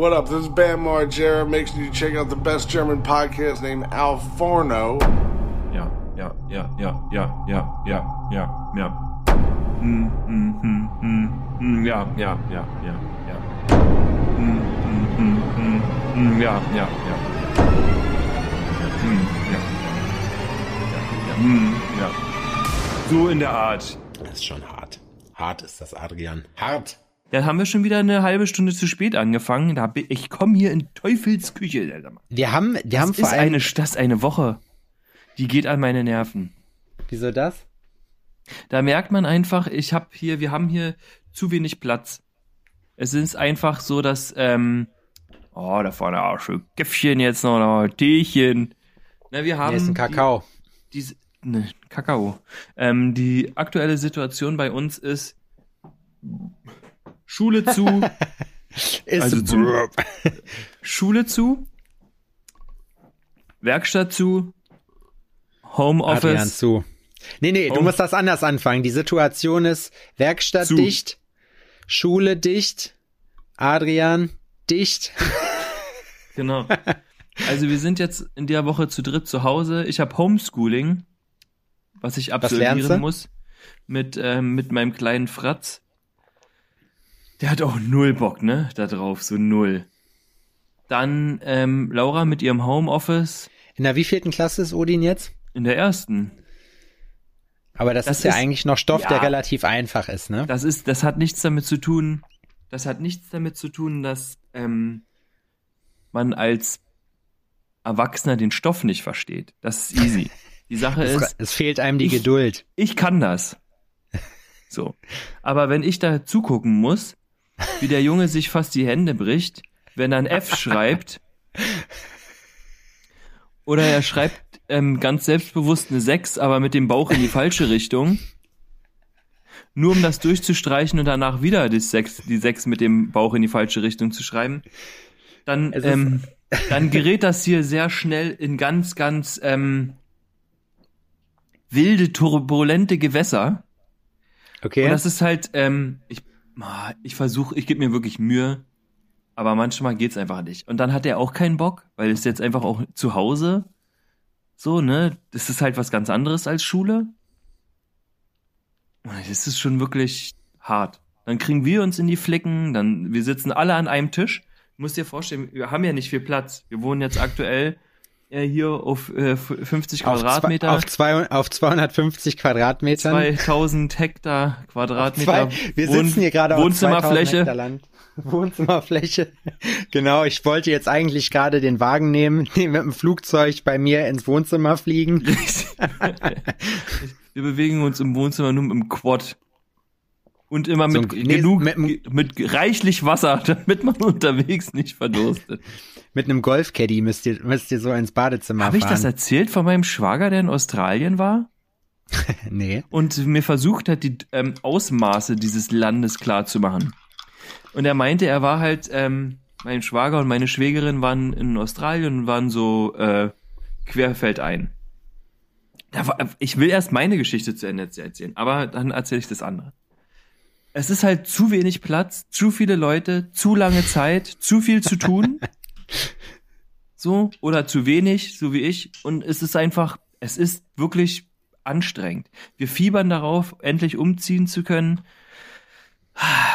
What up? This is Bam Margera. Make sure you check out the best German podcast named Al Forno. Ja, ja, ja, ja, ja, ja, ja, ja, ja. Hm, hm, hm, hm, hm, ja, ja, ja, ja, ja. Hm, hm, hm, hm, hm, ja, ja, ja. Hm, ja. Ja, ja, hm, ja. So in der Art. Das ist schon hart. Hart ist das, Adrian. Hart. Dann haben wir schon wieder eine halbe Stunde zu spät angefangen. Da bin, ich komme hier in Teufelsküche. Alter. Wir haben, wir Das haben vor ist allem. eine, das ist eine Woche. Die geht an meine Nerven. Wieso das? Da merkt man einfach, ich habe hier, wir haben hier zu wenig Platz. Es ist einfach so, dass, ähm, oh, da vorne auch schön Käffchen jetzt noch, noch Teechen. Na, wir haben Hier ist ein Kakao. Die, diese, ne, Kakao. Ähm, die aktuelle Situation bei uns ist Schule zu, Also zum- Schule zu, Werkstatt zu, Adrian Homeoffice. zu. Nee, nee, du Oh. musst das anders anfangen. Die Situation ist Werkstatt Zu. dicht, Schule dicht, Adrian dicht. Genau. Also wir sind jetzt in der Woche zu dritt zu Hause. Ich habe Homeschooling, was ich du? absolvieren muss mit ähm, mit meinem kleinen Fratz. Der hat auch null Bock, ne? Da drauf, so null. Dann ähm, Laura mit ihrem Homeoffice In der wievielten Klasse ist Odin jetzt? in der ersten. Aber das, Das ist ja ist- eigentlich noch Stoff, ja. der relativ einfach ist, ne? Das ist, das hat nichts damit zu tun. Das hat nichts damit zu tun, dass ähm, man als Erwachsener den Stoff nicht versteht. Das ist easy. Die Sache ist, Es, es fehlt einem die ich- Geduld. ich kann das. So. Aber wenn ich da zugucken muss, wie der Junge sich fast die Hände bricht, wenn er ein F schreibt, oder er schreibt ähm, ganz selbstbewusst eine 6, aber mit dem Bauch in die falsche Richtung, nur um das durchzustreichen und danach wieder die 6, die 6 mit dem Bauch in die falsche Richtung zu schreiben, dann, ähm, dann gerät das hier sehr schnell in ganz, ganz ähm, wilde, turbulente Gewässer. Okay. Und das ist halt, ähm, ich, ich versuche, ich gebe mir wirklich Mühe, aber manchmal geht's einfach nicht. Und dann hat er auch keinen Bock, weil es jetzt einfach auch zu Hause so, ne? Das ist halt was ganz anderes als Schule. Das ist schon wirklich hart. Dann kriegen wir uns in die Flicken, dann, wir sitzen alle an einem Tisch. Du musst dir vorstellen, wir haben ja nicht viel Platz. Wir wohnen jetzt aktuell hier auf äh, 50 auf, Quadratmeter. Auf, zwei, auf 250 Quadratmetern. 2000 Hektar Quadratmeter. Zwei, wir Wohn- sitzen hier gerade auf 2000 Hektar Wohnzimmerfläche. Land. Wohnzimmerfläche. Genau, ich wollte jetzt eigentlich gerade den Wagen nehmen, den mit dem Flugzeug bei mir ins Wohnzimmer fliegen. Wir bewegen uns im Wohnzimmer nur im Quad. Und immer So mit nee, genug, mit mit, mit reichlich Wasser, damit man unterwegs nicht verdurstet. Mit einem Golfcaddy müsst ihr, müsst ihr so ins Badezimmer Habe ich das fahren. erzählt von meinem Schwager, der in Australien war? nee. und mir versucht hat, die ähm, Ausmaße dieses Landes klar zu machen. Und er meinte, er war halt, ähm, mein Schwager und meine Schwägerin waren in Australien und waren so äh, querfeldein. Da war, ich will erst meine Geschichte zu Ende erzählen, aber dann erzähle ich das andere. Es ist halt zu wenig Platz, zu viele Leute, zu lange Zeit, zu viel zu tun. so, oder zu wenig, so wie ich. Und es ist einfach, es ist wirklich anstrengend. Wir fiebern darauf, endlich umziehen zu können.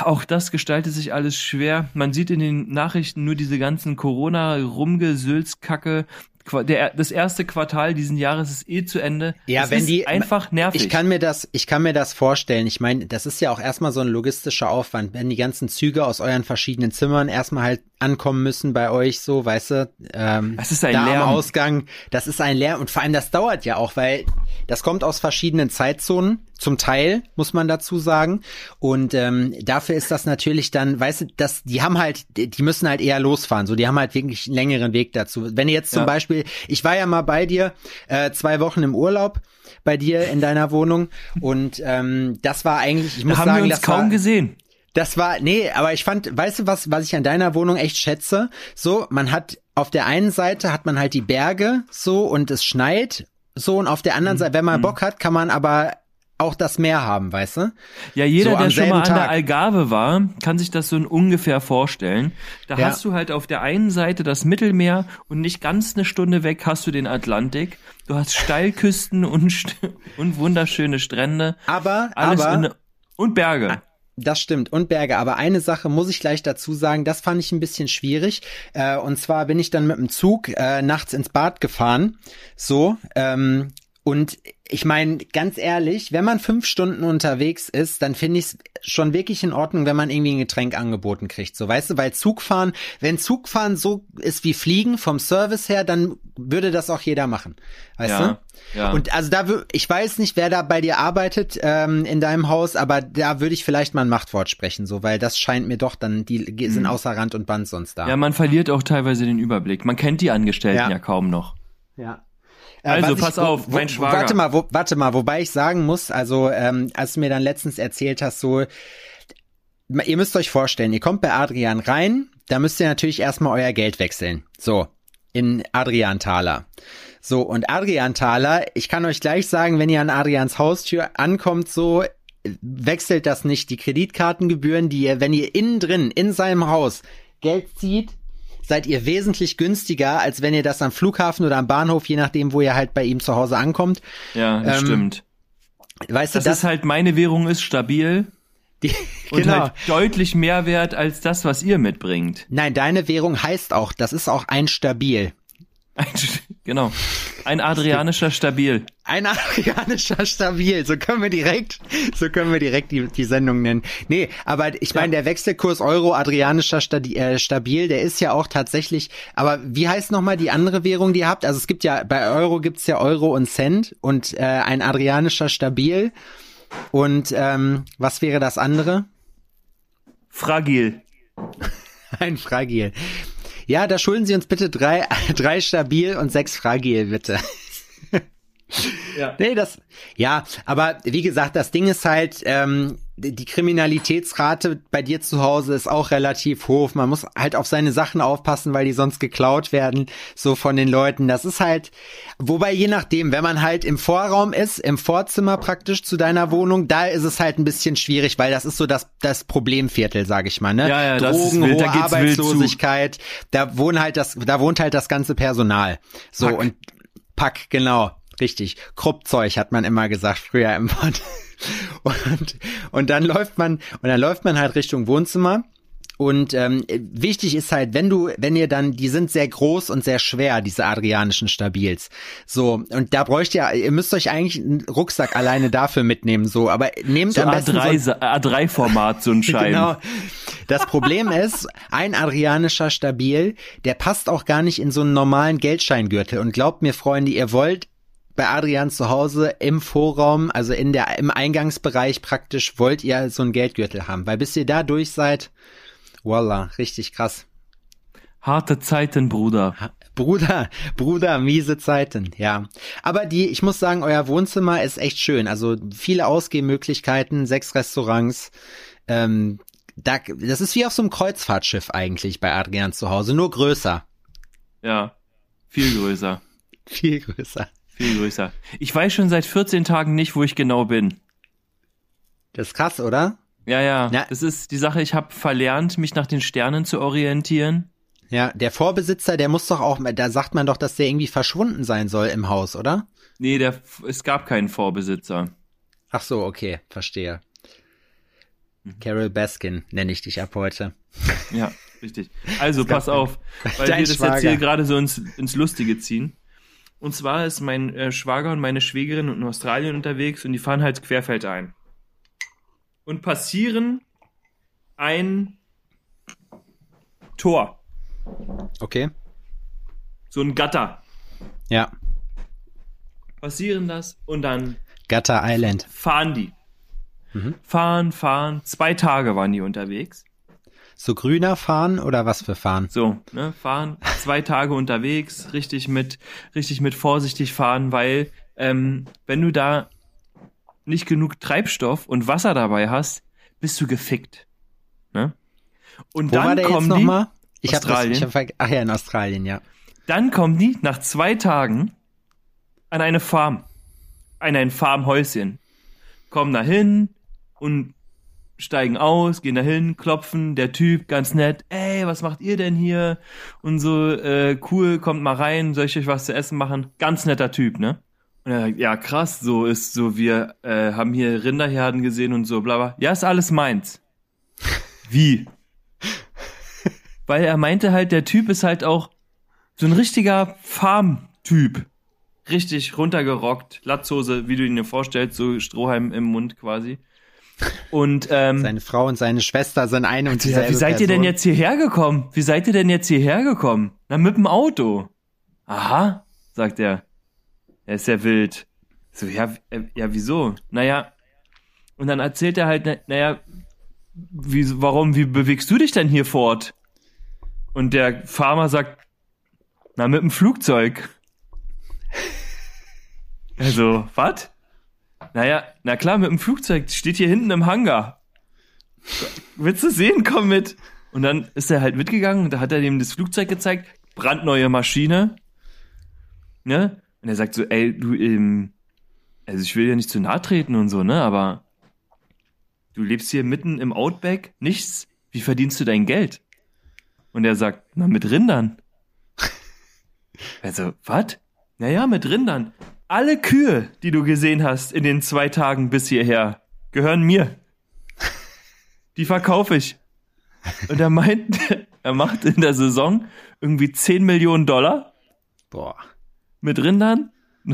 Auch das gestaltet sich alles schwer. Man sieht in den Nachrichten nur diese ganzen Corona-Rumgesülzkacke. Der, das erste Quartal diesen Jahres ist eh zu Ende. Ja, es wenn die einfach nervig. Ich kann mir das, ich kann mir das vorstellen. Ich meine, das ist ja auch erstmal so ein logistischer Aufwand, wenn die ganzen Züge aus euren verschiedenen Zimmern erstmal halt ankommen müssen bei euch, so, weißt du, ähm, Das ist ein da Lärm. am Ausgang, das ist ein Lärm und vor allem das dauert ja auch, weil das kommt aus verschiedenen Zeitzonen, zum Teil, muss man dazu sagen. Und ähm, dafür ist das natürlich dann, weißt du, das, die haben halt, die müssen halt eher losfahren. So, die haben halt wirklich einen längeren Weg dazu. Wenn jetzt zum Ja. Beispiel, ich war ja mal bei dir äh, zwei Wochen im Urlaub bei dir in deiner Wohnung und ähm, das war eigentlich, ich muss da haben sagen, wir uns das kaum war, gesehen. Das war, nee, aber ich fand, weißt du was, was ich an deiner Wohnung echt schätze? So, man hat, auf der einen Seite hat man halt die Berge, so, und es schneit, so, und auf der Mhm. anderen Seite, wenn man Bock hat, kann man aber auch das Meer haben, weißt du? Ja, jeder, So der schon mal an der Tag. Algarve war, kann sich das so ungefähr vorstellen. Da Ja. hast du halt auf der einen Seite das Mittelmeer und nicht ganz eine Stunde weg hast du den Atlantik. Du hast Steilküsten und, und wunderschöne Strände. Aber, Alles aber, in, und Berge. Das stimmt. Und Berge. Aber eine Sache muss ich gleich dazu sagen, das fand ich ein bisschen schwierig. Äh, und zwar bin ich dann mit dem Zug äh, nachts ins Bad gefahren. So. Ähm, und ich meine, ganz ehrlich, wenn man fünf Stunden unterwegs ist, dann finde ich es schon wirklich in Ordnung, wenn man irgendwie ein Getränk angeboten kriegt. So, weißt du, weil Zugfahren, wenn Zugfahren so ist wie Fliegen vom Service her, dann würde das auch jeder machen. Weißt Ja, du? ja. Und also da, ich weiß nicht, wer da bei dir arbeitet ähm, in deinem Haus, aber da würde ich vielleicht mal ein Machtwort sprechen, so, weil das scheint mir doch dann, die ge- sind außer Rand und Band sonst da. Mhm. Ja, man verliert auch teilweise den Überblick. Man kennt die Angestellten Ja. ja, kaum noch. Ja. Also, was pass wo- auf, mein Schwager. Warte mal, wo, warte mal, wobei ich sagen muss, also ähm, als du mir dann letztens erzählt hast, so, ihr müsst euch vorstellen, ihr kommt bei Adrian rein, da müsst ihr natürlich erstmal euer Geld wechseln. So, in Adrian Thaler. So, und Adrian Thaler, ich kann euch gleich sagen, wenn ihr an Adrians Haustür ankommt, so, wechselt das nicht. Die Kreditkartengebühren, die ihr, wenn ihr innen drin, in seinem Haus Geld zieht, seid ihr wesentlich günstiger, als wenn ihr das am Flughafen oder am Bahnhof, je nachdem, wo ihr halt bei ihm zu Hause ankommt. Ja, das Ähm, stimmt. Weißt du, Das, das, ist halt, meine Währung ist stabil die, und genau. halt deutlich mehr wert als das, was ihr mitbringt. Nein, deine Währung heißt auch, das ist auch ein Stabil. Ein, genau. Ein adrianischer Stabil. Ein adrianischer Stabil, so können wir direkt, so können wir direkt die, die Sendung nennen. Nee, aber ich meine, der Wechselkurs Euro adrianischer Stadi äh, Stabil, der ist ja auch tatsächlich, aber wie heißt nochmal die andere Währung, die ihr habt? Also es gibt ja, bei Euro gibt's ja Euro und Cent und äh, ein adrianischer Stabil. Und ähm, was wäre das andere? Fragil. Ein Fragil. Ja, da schulden Sie uns bitte drei, drei Stabil und sechs Fragil, bitte. Ja. Nee, das, ja, aber wie gesagt, das Ding ist halt, ähm, die Kriminalitätsrate bei dir zu Hause ist auch relativ hoch. Man muss halt auf seine Sachen aufpassen, weil die sonst geklaut werden, so von den Leuten. Das ist halt, wobei je nachdem, wenn man halt im Vorraum ist, im Vorzimmer praktisch zu deiner Wohnung, da ist es halt ein bisschen schwierig, weil das ist so das, das Problemviertel, sag ich mal, ne? Ja, ja, das ist Drogen, wild, hohe. Arbeitslosigkeit, da wohnt halt das, da wohnt halt das ganze Personal. So Pack. und Pack, genau. Richtig. Kruppzeug hat man immer gesagt früher im Wort. Und, und dann läuft man, und dann läuft man halt Richtung Wohnzimmer. Und ähm, wichtig ist halt, wenn du, wenn ihr dann, die sind sehr groß und sehr schwer, diese adrianischen Stabils. So, und da bräucht ihr, ihr müsst euch eigentlich einen Rucksack alleine dafür mitnehmen, so, aber nehmt So am besten so, A3, Sa- A3-Format, so ein Scheiben. Genau. Das Problem ist, ein adrianischer Stabil, der passt auch gar nicht in so einen normalen Geldscheingürtel. Und glaubt mir, Freunde, ihr wollt bei Adrian zu Hause im Vorraum, also in der, im Eingangsbereich praktisch, wollt ihr so einen Geldgürtel haben. Weil bis ihr da durch seid, voila, richtig krass. Harte Zeiten, Bruder. Bruder, Bruder, miese Zeiten, ja. Aber die, ich muss sagen, euer Wohnzimmer ist echt schön. Also viele Ausgehmöglichkeiten, sechs Restaurants. Ähm, da, das ist wie auf so einem Kreuzfahrtschiff eigentlich bei Adrian zu Hause, nur größer. Ja. Viel größer. Viel größer. Viel größer. Ich weiß schon seit 14 Tagen nicht, wo ich genau bin. Das ist krass, oder? Ja, ja. Ja. Das ist die Sache, ich habe verlernt, mich nach den Sternen zu orientieren. Ja, der Vorbesitzer, der muss doch auch, da sagt man doch, dass der irgendwie verschwunden sein soll im Haus, oder? Nee, der, es gab keinen Vorbesitzer. Ach so, okay, verstehe. Carol Baskin nenne ich dich ab heute. Ja, richtig. Also pass auf, weil Dein wir das Schwager. jetzt hier gerade so ins, ins Lustige ziehen. Und zwar ist mein äh, Schwager und meine Schwägerin in Australien unterwegs und die fahren halt querfeldein. Und passieren ein Tor, Okay. so ein Gatter. Ja. Passieren das und dann Gutter Island. fahren die. Fahren, fahren. Zwei Tage waren die unterwegs. So grüner fahren oder was für fahren? So, ne, fahren, zwei Tage unterwegs, richtig mit, richtig mit vorsichtig fahren, weil ähm, wenn du da nicht genug Treibstoff und Wasser dabei hast, bist du gefickt. Ne? Und Wo dann war der jetzt kommen die, nochmal? Ich habe das, Australien. ich hab, ach ja, in Australien, ja. dann kommen die nach zwei Tagen an eine Farm, an ein Farmhäuschen, kommen da hin und steigen aus, gehen da hin, klopfen, der Typ ganz nett, ey, was macht ihr denn hier? Und so, äh, cool, kommt mal rein, soll ich euch was zu essen machen? Ganz netter Typ, ne? Und er sagt, ja, krass, so ist so, wir äh, haben hier Rinderherden gesehen und so, bla bla. Ja, ist alles meins. Wie? Weil er meinte halt, der Typ ist halt auch so ein richtiger Farm-Typ. Richtig runtergerockt, Latzhose, wie du ihn dir vorstellst, so Strohhalm im Mund quasi. Und ähm, Seine Frau und seine Schwester sind eine und ja, dieselbe wie seid ihr denn Person. jetzt hierher gekommen? Wie seid ihr denn jetzt hierher gekommen? Na, mit dem Auto. Aha, sagt er. Er ist ja wild. So, ja, äh, ja, wieso? Naja, und dann erzählt er halt, na- naja, wie, warum, wie bewegst du dich denn hier fort? Und der Farmer sagt, na, mit dem Flugzeug. Also, was? Naja, na klar, mit dem Flugzeug. Steht hier hinten im Hangar. Willst du sehen? Komm mit. Und dann ist er halt mitgegangen und da hat er dem das Flugzeug gezeigt. Brandneue Maschine. Ne? Und er sagt so, ey, du, ähm, also ich will ja nicht zu nahe treten und so, ne, aber du lebst hier mitten im Outback, nichts. Wie verdienst du dein Geld? Und er sagt, na, mit Rindern. Also, was? Naja, mit Rindern. Alle Kühe, die du gesehen hast in den zwei Tagen bis hierher, gehören mir. Die verkaufe ich. Und er meint, er macht in der Saison irgendwie 10 Millionen Dollar Boah. mit Rindern.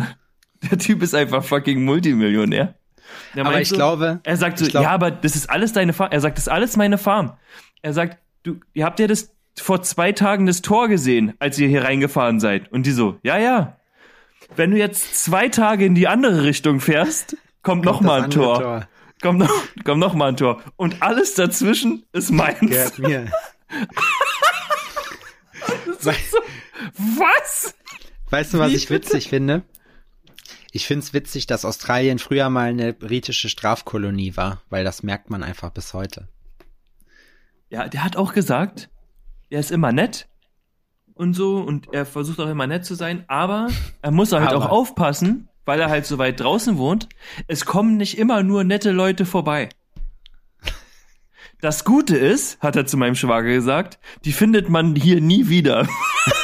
Der Typ ist einfach fucking Multimillionär. Der Aber ich so, glaube- er sagt so, glaub- ja, aber das ist alles deine Farm. Er sagt, das ist alles meine Farm. Er sagt, du, ihr habt ja das vor zwei Tagen das Tor gesehen, als ihr hier reingefahren seid. Und die so, ja, ja. Wenn du jetzt zwei Tage in die andere Richtung fährst, kommt noch Das mal ein andere Tor. Kommt noch, kommt noch mal ein Tor. Und alles dazwischen ist meins. Gehört mir. Was? Weißt du, was Wie ich witzig finde? Ich find's witzig, dass Australien früher mal eine britische Strafkolonie war, weil das merkt man einfach bis heute. Ja, der hat auch gesagt, er ist immer nett und so und er versucht auch immer nett zu sein, aber er muss halt Aber. auch aufpassen, weil er halt so weit draußen wohnt. Es kommen nicht immer nur nette Leute vorbei. Das Gute ist, hat er zu meinem Schwager gesagt, die findet man hier nie wieder.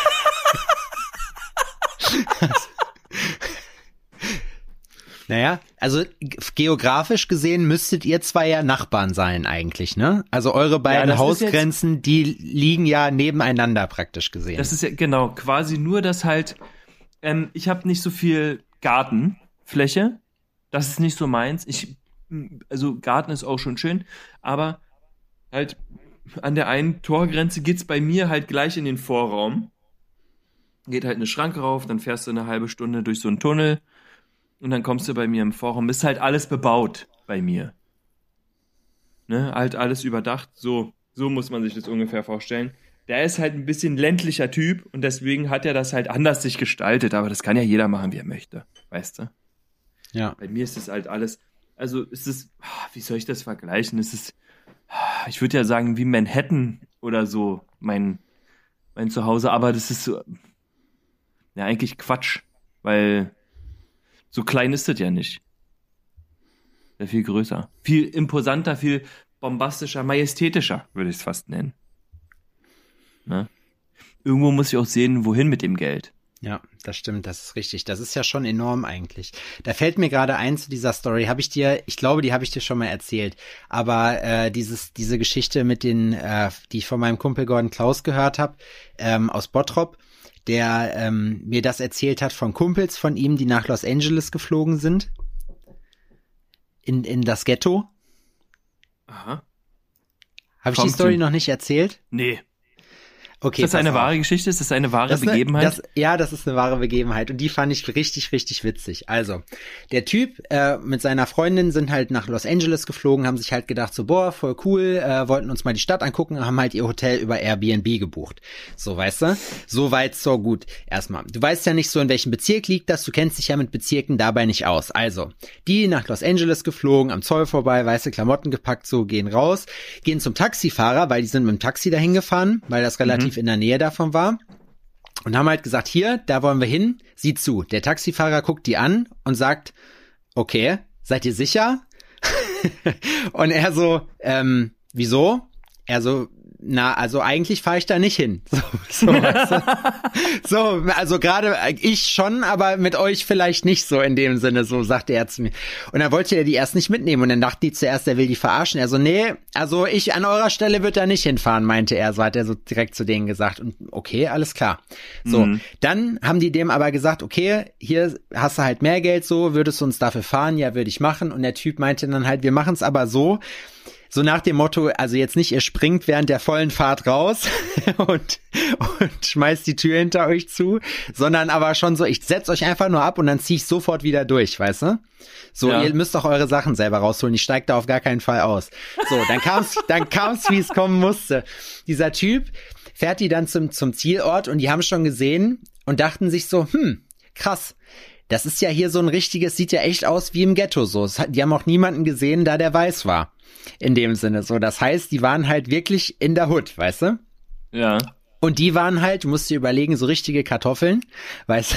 Naja, also geografisch gesehen müsstet ihr zwei ja Nachbarn sein eigentlich, ne? Also eure beiden das ist jetzt- Hausgrenzen, die liegen ja nebeneinander praktisch gesehen. Das ist ja genau quasi nur, dass halt ähm, ich habe nicht so viel Gartenfläche. Das ist nicht so meins. Ich also Garten ist auch schon schön, aber halt an der einen Torgrenze geht's bei mir halt gleich in den Vorraum. Geht halt eine Schranke rauf, dann fährst du eine halbe Stunde durch so einen Tunnel und dann kommst du bei mir im Vorraum. Ist halt alles bebaut bei mir. Ne, halt alles überdacht. So, so muss man sich das ungefähr vorstellen. Der ist halt ein bisschen ländlicher Typ und deswegen hat er das halt anders sich gestaltet, aber das kann ja jeder machen, wie er möchte. Weißt du? ja. Bei mir ist es halt alles, also ist es, ah, wie soll ich das vergleichen? Es ist, ah, ich würde ja sagen, wie Manhattan oder so, mein, mein Zuhause, aber das ist so, ja, eigentlich Quatsch, weil so klein ist das ja nicht. Sehr viel größer. Viel imposanter, viel bombastischer, majestätischer, würde ich es fast nennen. Ne? Irgendwo muss ich auch sehen, wohin mit dem Geld. Ja, das stimmt, das ist richtig. Das ist ja schon enorm eigentlich. Da fällt mir gerade ein zu dieser Story, habe ich dir, ich glaube, die habe ich dir schon mal erzählt, aber äh, dieses diese Geschichte mit den, äh, die ich von meinem Kumpel Gordon Klaus gehört habe, ähm, aus Bottrop, der ähm, mir das erzählt hat von Kumpels von ihm, die nach Los Angeles geflogen sind, in in das Ghetto. Aha. Habe ich die Story noch nicht erzählt? Nee. Okay, ist das eine auf. wahre Geschichte? Ist das eine wahre Das ist eine- Begebenheit? Das, ja, das ist eine wahre Begebenheit und die fand ich richtig, richtig witzig. Also, der Typ äh, mit seiner Freundin sind halt nach Los Angeles geflogen, haben sich halt gedacht, so, boah, voll cool, äh, wollten uns mal die Stadt angucken, haben halt ihr Hotel über Airbnb gebucht. So, weißt du? So weit, so gut. Erstmal, du weißt ja nicht so, in welchem Bezirk liegt das, du kennst dich ja mit Bezirken dabei nicht aus. Also, die nach Los Angeles geflogen, am Zoll vorbei, weiße Klamotten gepackt, so, gehen raus, gehen zum Taxifahrer, weil die sind mit dem Taxi dahin gefahren, weil das relativ in der Nähe davon war. Und haben halt gesagt, hier, da wollen wir hin, sieh zu. Der Taxifahrer guckt die an und sagt, okay, seid ihr sicher? und er so, ähm, wieso? Er so, na, also eigentlich fahre ich da nicht hin. So, so, weißt du? so also gerade ich schon, aber mit euch vielleicht nicht so in dem Sinne, so sagte er zu mir. Und dann wollte er die erst nicht mitnehmen und dann dachte die zuerst, er will die verarschen. Er so, nee, also ich an eurer Stelle wird da nicht hinfahren, meinte er. So hat er so direkt zu denen gesagt. Und okay, alles klar. So, mhm. dann haben die dem aber gesagt, okay, hier hast du halt mehr Geld, so würdest du uns dafür fahren? Ja, würde ich machen. Und der Typ meinte dann halt, wir machen es aber so, so nach dem Motto, also jetzt nicht, ihr springt während der vollen Fahrt raus und, und schmeißt die Tür hinter euch zu, sondern aber schon so, ich setz euch einfach nur ab und dann zieh ich sofort wieder durch, weißt du? So, ja. ihr müsst doch eure Sachen selber rausholen, ich steig da auf gar keinen Fall aus. So, dann kam's, dann kam's, wie es kommen musste. Dieser Typ fährt die dann zum, zum Zielort und die haben schon gesehen und dachten sich so, hm, krass, das ist ja hier so ein richtiges, sieht ja echt aus wie im Ghetto so. Die haben auch niemanden gesehen, da der weiß war. In dem Sinne so. Das heißt, die waren halt wirklich in der Hood, weißt du? Ja. Und die waren halt, du musst dir überlegen, so richtige Kartoffeln, weißt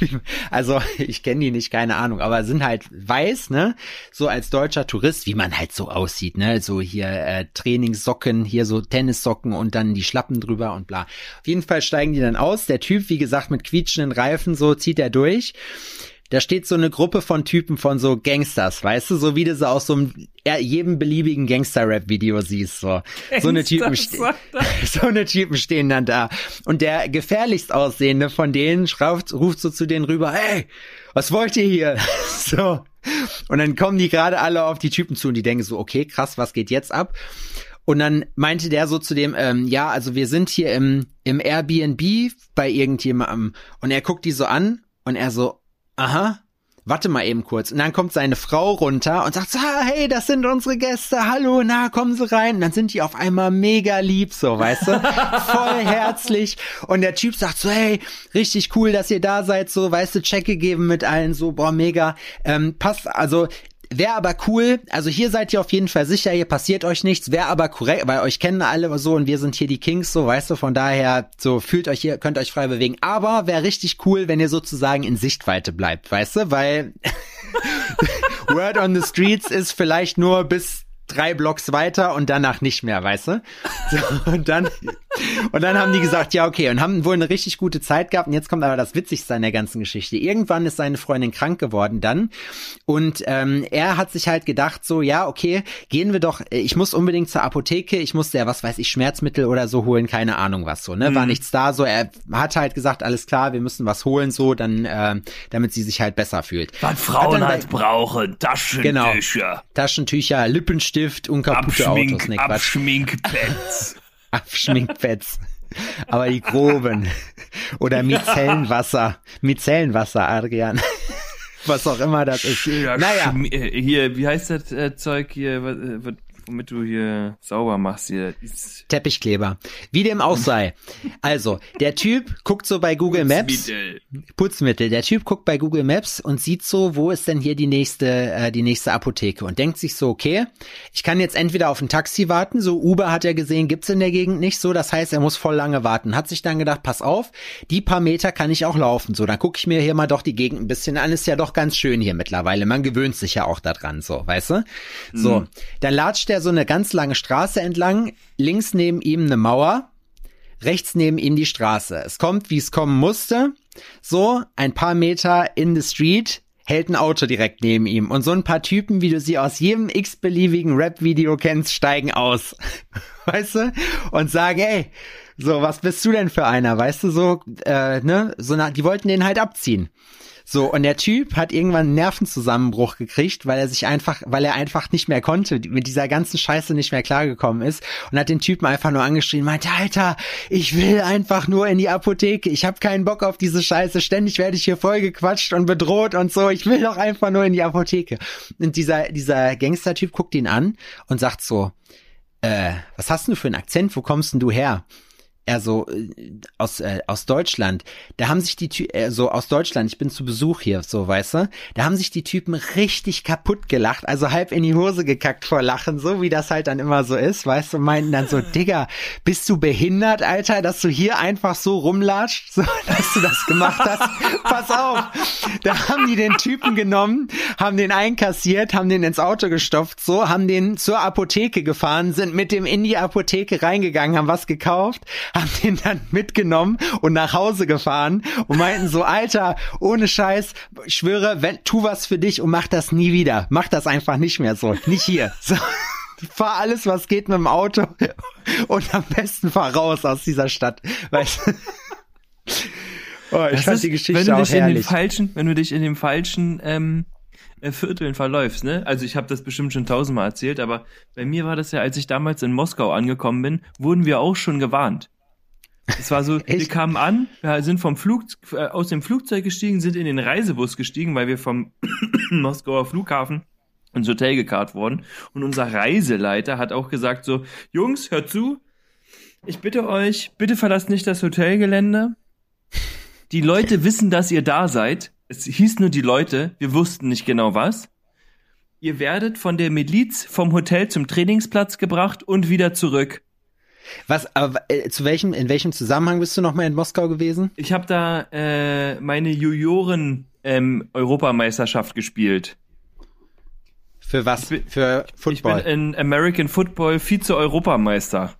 also ich kenne die nicht, keine Ahnung, aber sind halt weiß, ne? So als deutscher Tourist, wie man halt so aussieht, ne? So hier äh, Trainingssocken, hier so Tennissocken und dann die Schlappen drüber und bla. Auf jeden Fall steigen die dann aus. Der Typ, wie gesagt, mit quietschenden Reifen, so zieht er durch da steht so eine Gruppe von Typen von so Gangsters, weißt du, so wie du so aus so einem, jedem beliebigen Gangster-Rap-Video siehst, so. So eine Typen, so eine Typen stehen dann da. Und der gefährlichst aussehende von denen schrauft, ruft so zu denen rüber, hey, was wollt ihr hier? so. Und dann kommen die gerade alle auf die Typen zu und die denken so, okay, krass, was geht jetzt ab? Und dann meinte der so zu dem, ähm, ja, also wir sind hier im, im Airbnb bei irgendjemandem. Und er guckt die so an und er so, aha, warte mal eben kurz. Und dann kommt seine Frau runter und sagt, ah, hey, das sind unsere Gäste, hallo, na, kommen Sie rein. Und dann sind die auf einmal mega lieb, so, weißt du, voll herzlich. Und der Typ sagt so, hey, richtig cool, dass ihr da seid, so, weißt du, Check gegeben mit allen, so, boah, mega. Ähm, passt, also Wäre aber cool, also hier seid ihr auf jeden Fall sicher, hier passiert euch nichts, wäre aber korrekt, weil euch kennen alle so und wir sind hier die Kings, so weißt du, von daher, so fühlt euch hier, könnt euch frei bewegen. Aber wäre richtig cool, wenn ihr sozusagen in Sichtweite bleibt, weißt du, weil Word on the Streets ist vielleicht nur bis drei Blocks weiter und danach nicht mehr, weißt du? So, und dann und dann haben die gesagt, ja, okay, und haben wohl eine richtig gute Zeit gehabt. Und jetzt kommt aber das Witzigste an der ganzen Geschichte. Irgendwann ist seine Freundin krank geworden dann. Und ähm, er hat sich halt gedacht, so, ja, okay, gehen wir doch, ich muss unbedingt zur Apotheke, ich muss ja, was weiß ich, Schmerzmittel oder so holen, keine Ahnung was so, ne? War mhm. nichts da. So, er hat halt gesagt, alles klar, wir müssen was holen, so, dann, äh, damit sie sich halt besser fühlt. Was Frauen halt brauchen, Taschentücher. Genau, Taschentücher, Lippenstift und kaputte Abschmink, Autos. Nee, Abschminkpads. Abschminkpads. Aber die groben. Oder Micellenwasser. Micellenwasser, Adrian. Was auch immer das ist. Naja. Äh, hier, wie heißt das äh, Zeug hier? Was, äh, womit du hier sauber machst hier. Teppichkleber. Wie dem auch sei. Also, der Typ guckt so bei Google Maps. Putzmittel. Putzmittel. Der Typ guckt bei Google Maps und sieht so, wo ist denn hier die nächste, äh, die nächste Apotheke und denkt sich so, okay, ich kann jetzt entweder auf ein Taxi warten, so Uber hat er gesehen, gibt's in der Gegend nicht so, das heißt, er muss voll lange warten. Hat sich dann gedacht, pass auf, die paar Meter kann ich auch laufen, so, dann gucke ich mir hier mal doch die Gegend ein bisschen an, ist ja doch ganz schön hier mittlerweile, man gewöhnt sich ja auch daran, so, weißt du? So, mhm. dann latscht er so eine ganz lange Straße entlang, links neben ihm eine Mauer, rechts neben ihm die Straße. Es kommt, wie es kommen musste. So, ein paar Meter in the street hält ein Auto direkt neben ihm. Und so ein paar Typen, wie du sie aus jedem x-beliebigen Rap-Video kennst, steigen aus. Weißt du? Und sagen, ey, so, was bist du denn für einer? Weißt du, so, äh, ne? So, na, die wollten den halt abziehen. So, und der Typ hat irgendwann einen Nervenzusammenbruch gekriegt, weil er sich einfach, weil er einfach nicht mehr konnte, mit dieser ganzen Scheiße nicht mehr klargekommen ist und hat den Typen einfach nur angeschrien, meinte, Alter, ich will einfach nur in die Apotheke, ich habe keinen Bock auf diese Scheiße, ständig werde ich hier voll gequatscht und bedroht und so, ich will doch einfach nur in die Apotheke. Und dieser, dieser Gangster-Typ guckt ihn an und sagt so, äh, was hast du für einen Akzent, wo kommst denn du her? Er so äh, aus äh, aus Deutschland, da haben sich die Ty äh, so aus Deutschland, ich bin zu Besuch hier, so weißt du, da haben sich die Typen richtig kaputt gelacht, also halb in die Hose gekackt vor Lachen, so wie das halt dann immer so ist, weißt du, meinten dann so, Digga, bist du behindert, Alter, dass du hier einfach so rumlatscht, so dass du das gemacht hast? Pass auf, da haben die den Typen genommen, haben den einkassiert, haben den ins Auto gestopft, so, haben den zur Apotheke gefahren, sind mit dem in die Apotheke reingegangen, haben was gekauft, haben den dann mitgenommen und nach Hause gefahren und meinten so, Alter, ohne Scheiß, ich schwöre, wenn, tu was für dich und mach das nie wieder. Mach das einfach nicht mehr so. Nicht hier. So. Fahr alles, was geht mit dem Auto und am besten fahr raus aus dieser Stadt. Weißt du? Oh, ich Das fand ist, die Geschichte wenn du dich in den herrlich. falschen, wenn du dich in dem falschen ähm, äh, Vierteln verläufst, ne? Also ich habe das bestimmt schon tausendmal erzählt, aber bei mir war das ja, als ich damals in Moskau angekommen bin, wurden wir auch schon gewarnt. Es war so, wir kamen an, wir sind vom Flug, äh, aus dem Flugzeug gestiegen, sind in den Reisebus gestiegen, weil wir vom Moskauer Flughafen ins Hotel gekarrt wurden. Und unser Reiseleiter hat auch gesagt so, Jungs, hört zu, ich bitte euch, bitte verlasst nicht das Hotelgelände. Die Leute wissen, dass ihr da seid. Es hieß nur die Leute, wir wussten nicht genau was. Ihr werdet von der Miliz vom Hotel zum Trainingsplatz gebracht und wieder zurück. Was, aber äh, zu welchem, in welchem Zusammenhang bist du nochmal in Moskau gewesen? Ich habe da äh, meine Junioren ähm, Europameisterschaft gespielt. Für was? Bin- Für Ich bin Football? in American Football Vize-Europameister.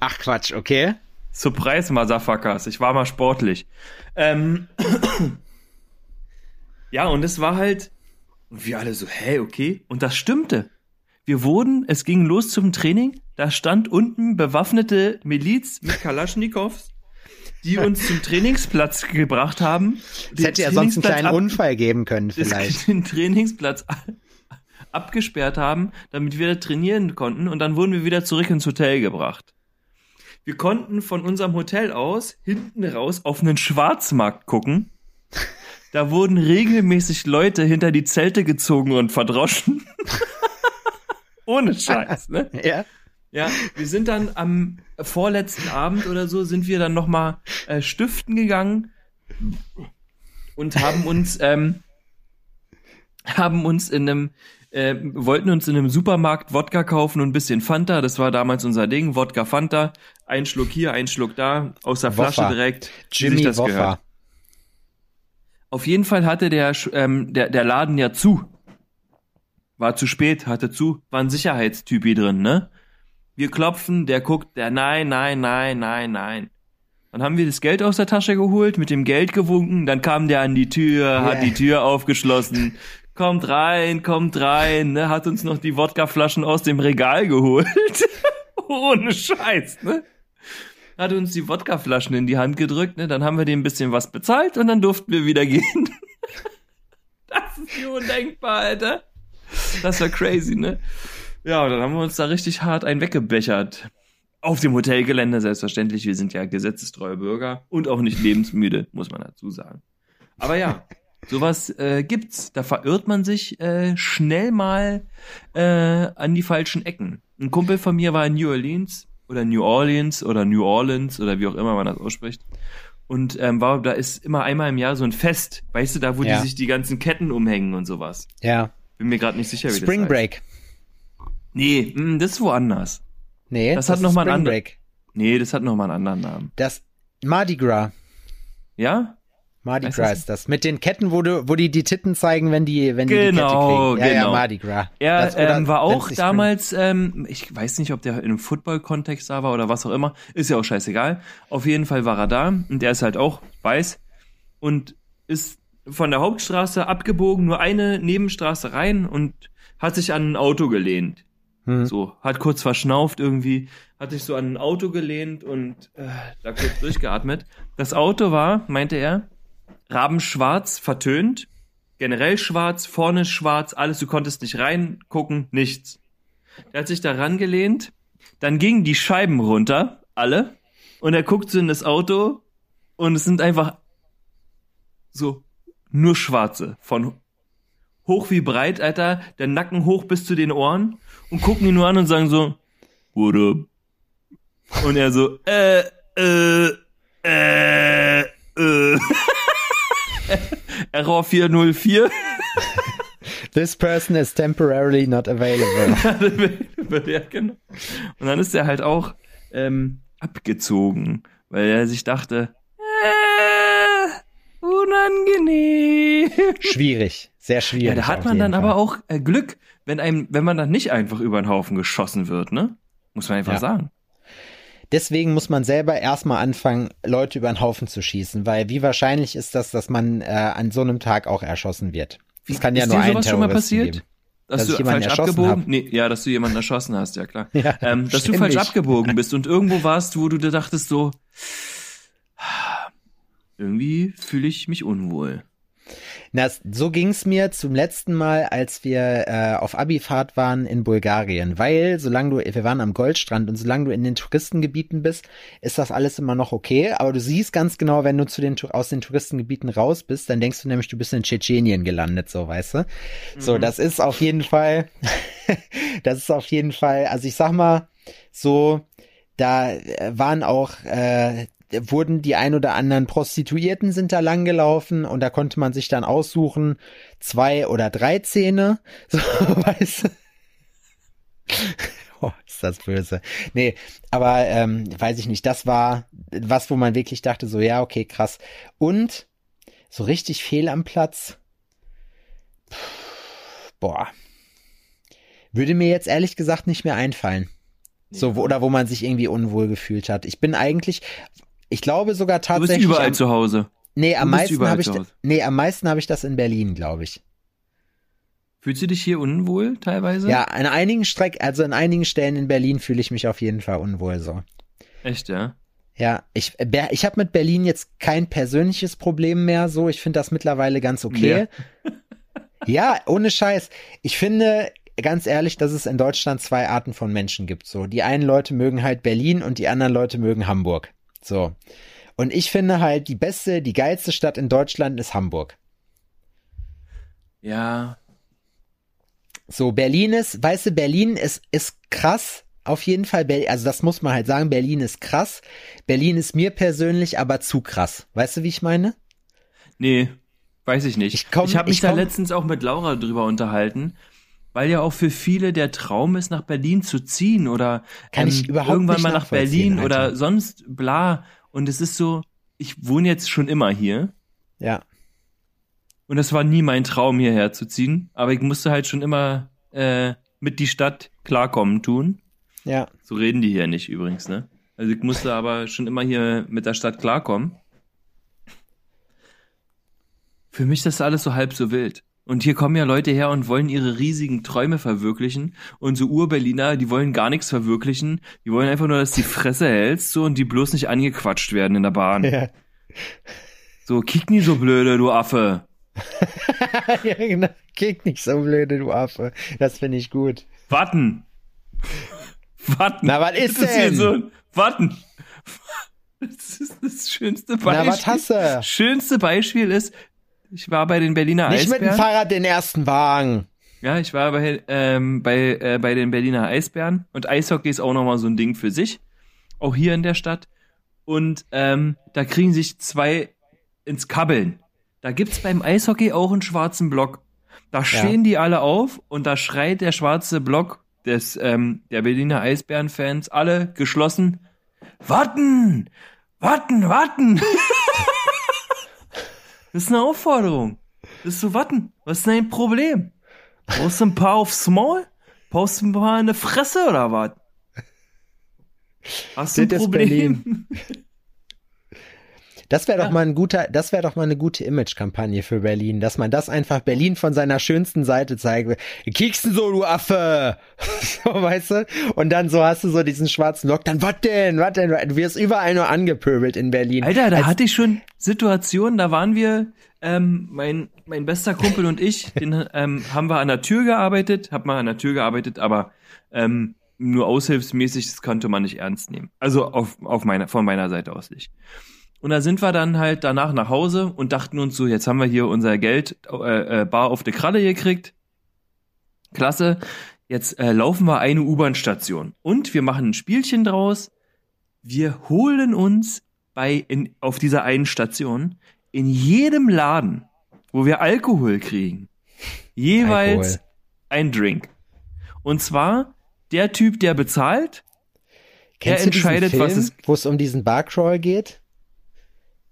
Ach Quatsch, okay. Surprise, Motherfuckers. Ich war mal sportlich. Ähm, ja, und es war halt, und wir alle so, hä, okay. Und das stimmte. Wir wurden, es ging los zum Training, da stand unten bewaffnete Miliz mit Kalaschnikows, die uns zum Trainingsplatz gebracht haben. Es hätte ja sonst einen kleinen ab- Unfall geben können vielleicht. den Trainingsplatz abgesperrt haben, damit wir trainieren konnten und dann wurden wir wieder zurück ins Hotel gebracht. Wir konnten von unserem Hotel aus hinten raus auf einen Schwarzmarkt gucken. Da wurden regelmäßig Leute hinter die Zelte gezogen und verdroschen. Ohne Scheiß, ne? Ja. Ja, wir sind dann am vorletzten Abend oder so sind wir dann noch mal äh, stiften gegangen und haben uns ähm, haben uns in einem äh, wollten uns in einem Supermarkt Wodka kaufen und ein bisschen Fanta. Das war damals unser Ding. Wodka Fanta. Ein Schluck hier, ein Schluck da. Aus der Flasche Woffa. direkt. Jimmy das Woffa. gehört. Auf jeden Fall hatte der, ähm, der, der Laden ja zu. War zu spät, hatte zu. War ein Sicherheitstypi drin, ne? Wir klopfen, der guckt, der nein, nein, nein, nein, nein. Dann haben wir das Geld aus der Tasche geholt, mit dem Geld gewunken, dann kam der an die Tür, hat Yeah. die Tür aufgeschlossen. Kommt rein, kommt rein, ne? Hat uns noch die Wodkaflaschen aus dem Regal geholt. Ohne Scheiß, ne? Hat uns die Wodkaflaschen in die Hand gedrückt, ne? Dann haben wir dem ein bisschen was bezahlt und dann durften wir wieder gehen. das ist so undenkbar, Alter. Das war crazy, ne? Ja, und dann haben wir uns da richtig hart einen weggebechert. Auf dem Hotelgelände, selbstverständlich. Wir sind ja gesetzestreue Bürger und auch nicht lebensmüde, muss man dazu sagen. Aber ja, sowas äh, gibt's. Da verirrt man sich äh, schnell mal äh, an die falschen Ecken. Ein Kumpel von mir war in New Orleans oder New Orleans oder New Orleans oder wie auch immer man das ausspricht. Und ähm, war, da ist immer einmal im Jahr so ein Fest, weißt du, da wo Ja. die sich die ganzen Ketten umhängen und sowas. Ja. Bin mir gerade nicht sicher, wie Spring das heißt. Break. Nee, mh, das ist woanders. Nee, Das hat ist noch mal einen anderen- Break. Nee, das hat noch mal einen anderen Namen. Das Mardi Gras. Ja? Mardi Weißt du Gras das? ist das. Mit den Ketten, wo du, wo die die Titten zeigen, wenn die, wenn die die Kette Genau, kriegen. Ja, ja, genau. Mardi Gras. Er Das- oder ähm, war auch damals, ähm, ich weiß nicht, ob der in einem Football-Kontext da war oder was auch immer, ist ja auch scheißegal. Auf jeden Fall war er da und der ist halt auch weiß und ist von der Hauptstraße abgebogen, nur eine Nebenstraße rein und hat sich an ein Auto gelehnt. Hm. So, hat kurz verschnauft irgendwie, hat sich so an ein Auto gelehnt und äh, da kurz durchgeatmet. Das Auto war, meinte er, rabenschwarz, vertönt, generell schwarz, vorne schwarz, alles, du konntest nicht reingucken, nichts. Er hat sich da rangelehnt, dann gingen die Scheiben runter, alle, und er guckt so in das Auto und es sind einfach so nur schwarze, von hoch wie breit, Alter, der Nacken hoch bis zu den Ohren und gucken ihn nur an und sagen so, up? Und er so, äh, äh, äh, äh. Error 404. This person is temporarily not available. ja, genau. Und dann ist er halt auch ähm, abgezogen, weil er sich dachte, unangenehm. Schwierig, sehr schwierig. Ja, da hat man dann Fall. aber auch äh, Glück, wenn einem, wenn man dann nicht einfach über den Haufen geschossen wird, ne? Muss man einfach Ja. sagen. Deswegen muss man selber erstmal anfangen, Leute über den Haufen zu schießen, weil wie wahrscheinlich ist das, dass man äh, an so einem Tag auch erschossen wird? Es kann ja ist nur dir einen sowas schon mal passiert? geben. Dass, Dass du falsch abgebogen, hab. nee, ja, dass du jemanden erschossen hast, ja klar. Ja, ähm, dass du ständig. falsch abgebogen bist und irgendwo warst, wo du dir dachtest so, irgendwie fühle ich mich unwohl. Na, so ging's mir zum letzten Mal, als wir äh, auf Abifahrt waren in Bulgarien, weil solange du, wir waren am Goldstrand und solange du in den Touristengebieten bist, ist das alles immer noch okay. Aber du siehst ganz genau, wenn du zu den aus den Touristengebieten raus bist, dann denkst du nämlich, du bist in Tschetschenien gelandet, so weißt du. So, das ist auf jeden Fall, das ist auf jeden Fall, also ich sag mal, so, da äh, waren auch äh, wurden die ein oder anderen Prostituierten sind da lang gelaufen und da konnte man sich dann aussuchen zwei oder drei Zähne, so weißt du. Oh, ist das böse. Nee, aber ähm, weiß ich nicht, das war was, wo man wirklich dachte, so ja, okay, krass. Und so richtig fehl am Platz. Boah. Würde mir jetzt ehrlich gesagt nicht mehr einfallen. So, wo, oder wo man sich irgendwie unwohl gefühlt hat. Ich bin eigentlich, ich glaube sogar Du bist tatsächlich. überall am, zu Hause. nee, am meisten überall habe ich, zu Hause. nee, am meisten habe ich das in Berlin, glaube ich. Fühlst du dich hier unwohl teilweise? Ja, an einigen Streck, also an einigen Stellen in Berlin fühle ich mich auf jeden Fall unwohl so. Echt, ja? Ja, ich, ich habe mit Berlin jetzt kein persönliches Problem mehr, so. Ich finde das mittlerweile ganz okay. ja, ohne Scheiß. Ich finde, ganz ehrlich, dass es in Deutschland zwei Arten von Menschen gibt, so. Die einen Leute mögen halt Berlin und die anderen Leute mögen Hamburg. So. Und ich finde halt, die beste, die geilste Stadt in Deutschland ist Hamburg. Ja. So, Berlin ist, weißt du, Berlin ist, ist krass. Auf jeden Fall, also das muss man halt sagen, Berlin ist krass. Berlin ist mir persönlich aber zu krass. Weißt du, wie ich meine? Nee, weiß ich nicht. Ich komm- ich habe mich ich da komm- letztens auch mit Laura drüber unterhalten, weil ja auch für viele der Traum ist, nach Berlin zu ziehen oder überhaupt irgendwann mal nach Berlin oder Alter. sonst bla. Und es ist so, ich wohne jetzt schon immer hier Ja. und das war nie mein Traum, hierher zu ziehen. Aber ich musste halt schon immer äh, mit die Stadt klarkommen tun. Ja. So reden die hier nicht übrigens, ne? Also ich musste aber schon immer hier mit der Stadt klarkommen. Für mich ist das alles so halb so wild. Und hier kommen ja Leute her und wollen ihre riesigen Träume verwirklichen. Und so Ur-Berliner, die wollen gar nichts verwirklichen. Die wollen einfach nur, dass die Fresse hältst so und die bloß nicht angequatscht werden in der Bahn. Ja. So, kick nie so blöde, du Affe. ja, genau. Kick nicht so blöde, du Affe. Das finde ich gut. Warten. Warten. Na, was ist Das denn? so ein- Warten. Das ist das schönste Beispiel. Na, was hast du? Schönste Beispiel ist, ich war bei den Berliner Nicht mit dem Eisbären. Fahrrad den ersten Wagen. Ja, ich war bei, ähm, bei, äh, bei den Berliner Eisbären und Eishockey ist auch nochmal so ein Ding für sich. Auch hier in der Stadt. Und ähm, da kriegen sich zwei ins Kabbeln. Da gibt's beim Eishockey auch einen schwarzen Block. Da stehen die alle auf und da schreit der schwarze Block des ähm, der Berliner Eisbären-Fans alle geschlossen. Warten! Warten, warten! das ist eine Aufforderung. Das ist so, warten. Was ist dein Problem? Brauchst du ein paar aufs Maul? Brauchst du ein paar in die Fresse oder was? Hast du ein Problem? Das wäre doch Ja. mal ein guter, das wäre doch mal eine gute Image-Kampagne für Berlin, dass man das einfach Berlin von seiner schönsten Seite zeigt. Kiekst du so, du Affe! so, weißt du? Und dann so hast du so diesen schwarzen Lock, dann was denn, was denn? Du wirst überall nur angepöbelt in Berlin. Alter, da Als- hatte ich schon Situationen, da waren wir, ähm, mein, mein bester Kumpel und ich, den ähm, haben wir an der Tür gearbeitet, hab mal an der Tür gearbeitet, aber ähm, nur aushilfsmäßig, das konnte man nicht ernst nehmen. Also auf, auf meiner, von meiner Seite aus nicht. Und da sind wir dann halt danach nach Hause und dachten uns so, jetzt haben wir hier unser Geld äh, äh, bar auf die Kralle gekriegt. Klasse. Jetzt äh, laufen wir eine U-Bahn-Station. Und wir machen ein Spielchen draus. wir holen uns bei in, auf dieser einen Station in jedem Laden, wo wir Alkohol kriegen, jeweils Alkohol. ein Drink. Und zwar der Typ, der bezahlt, Kennst er diesen entscheidet, Film, was es. wo es um diesen Barcrawl geht?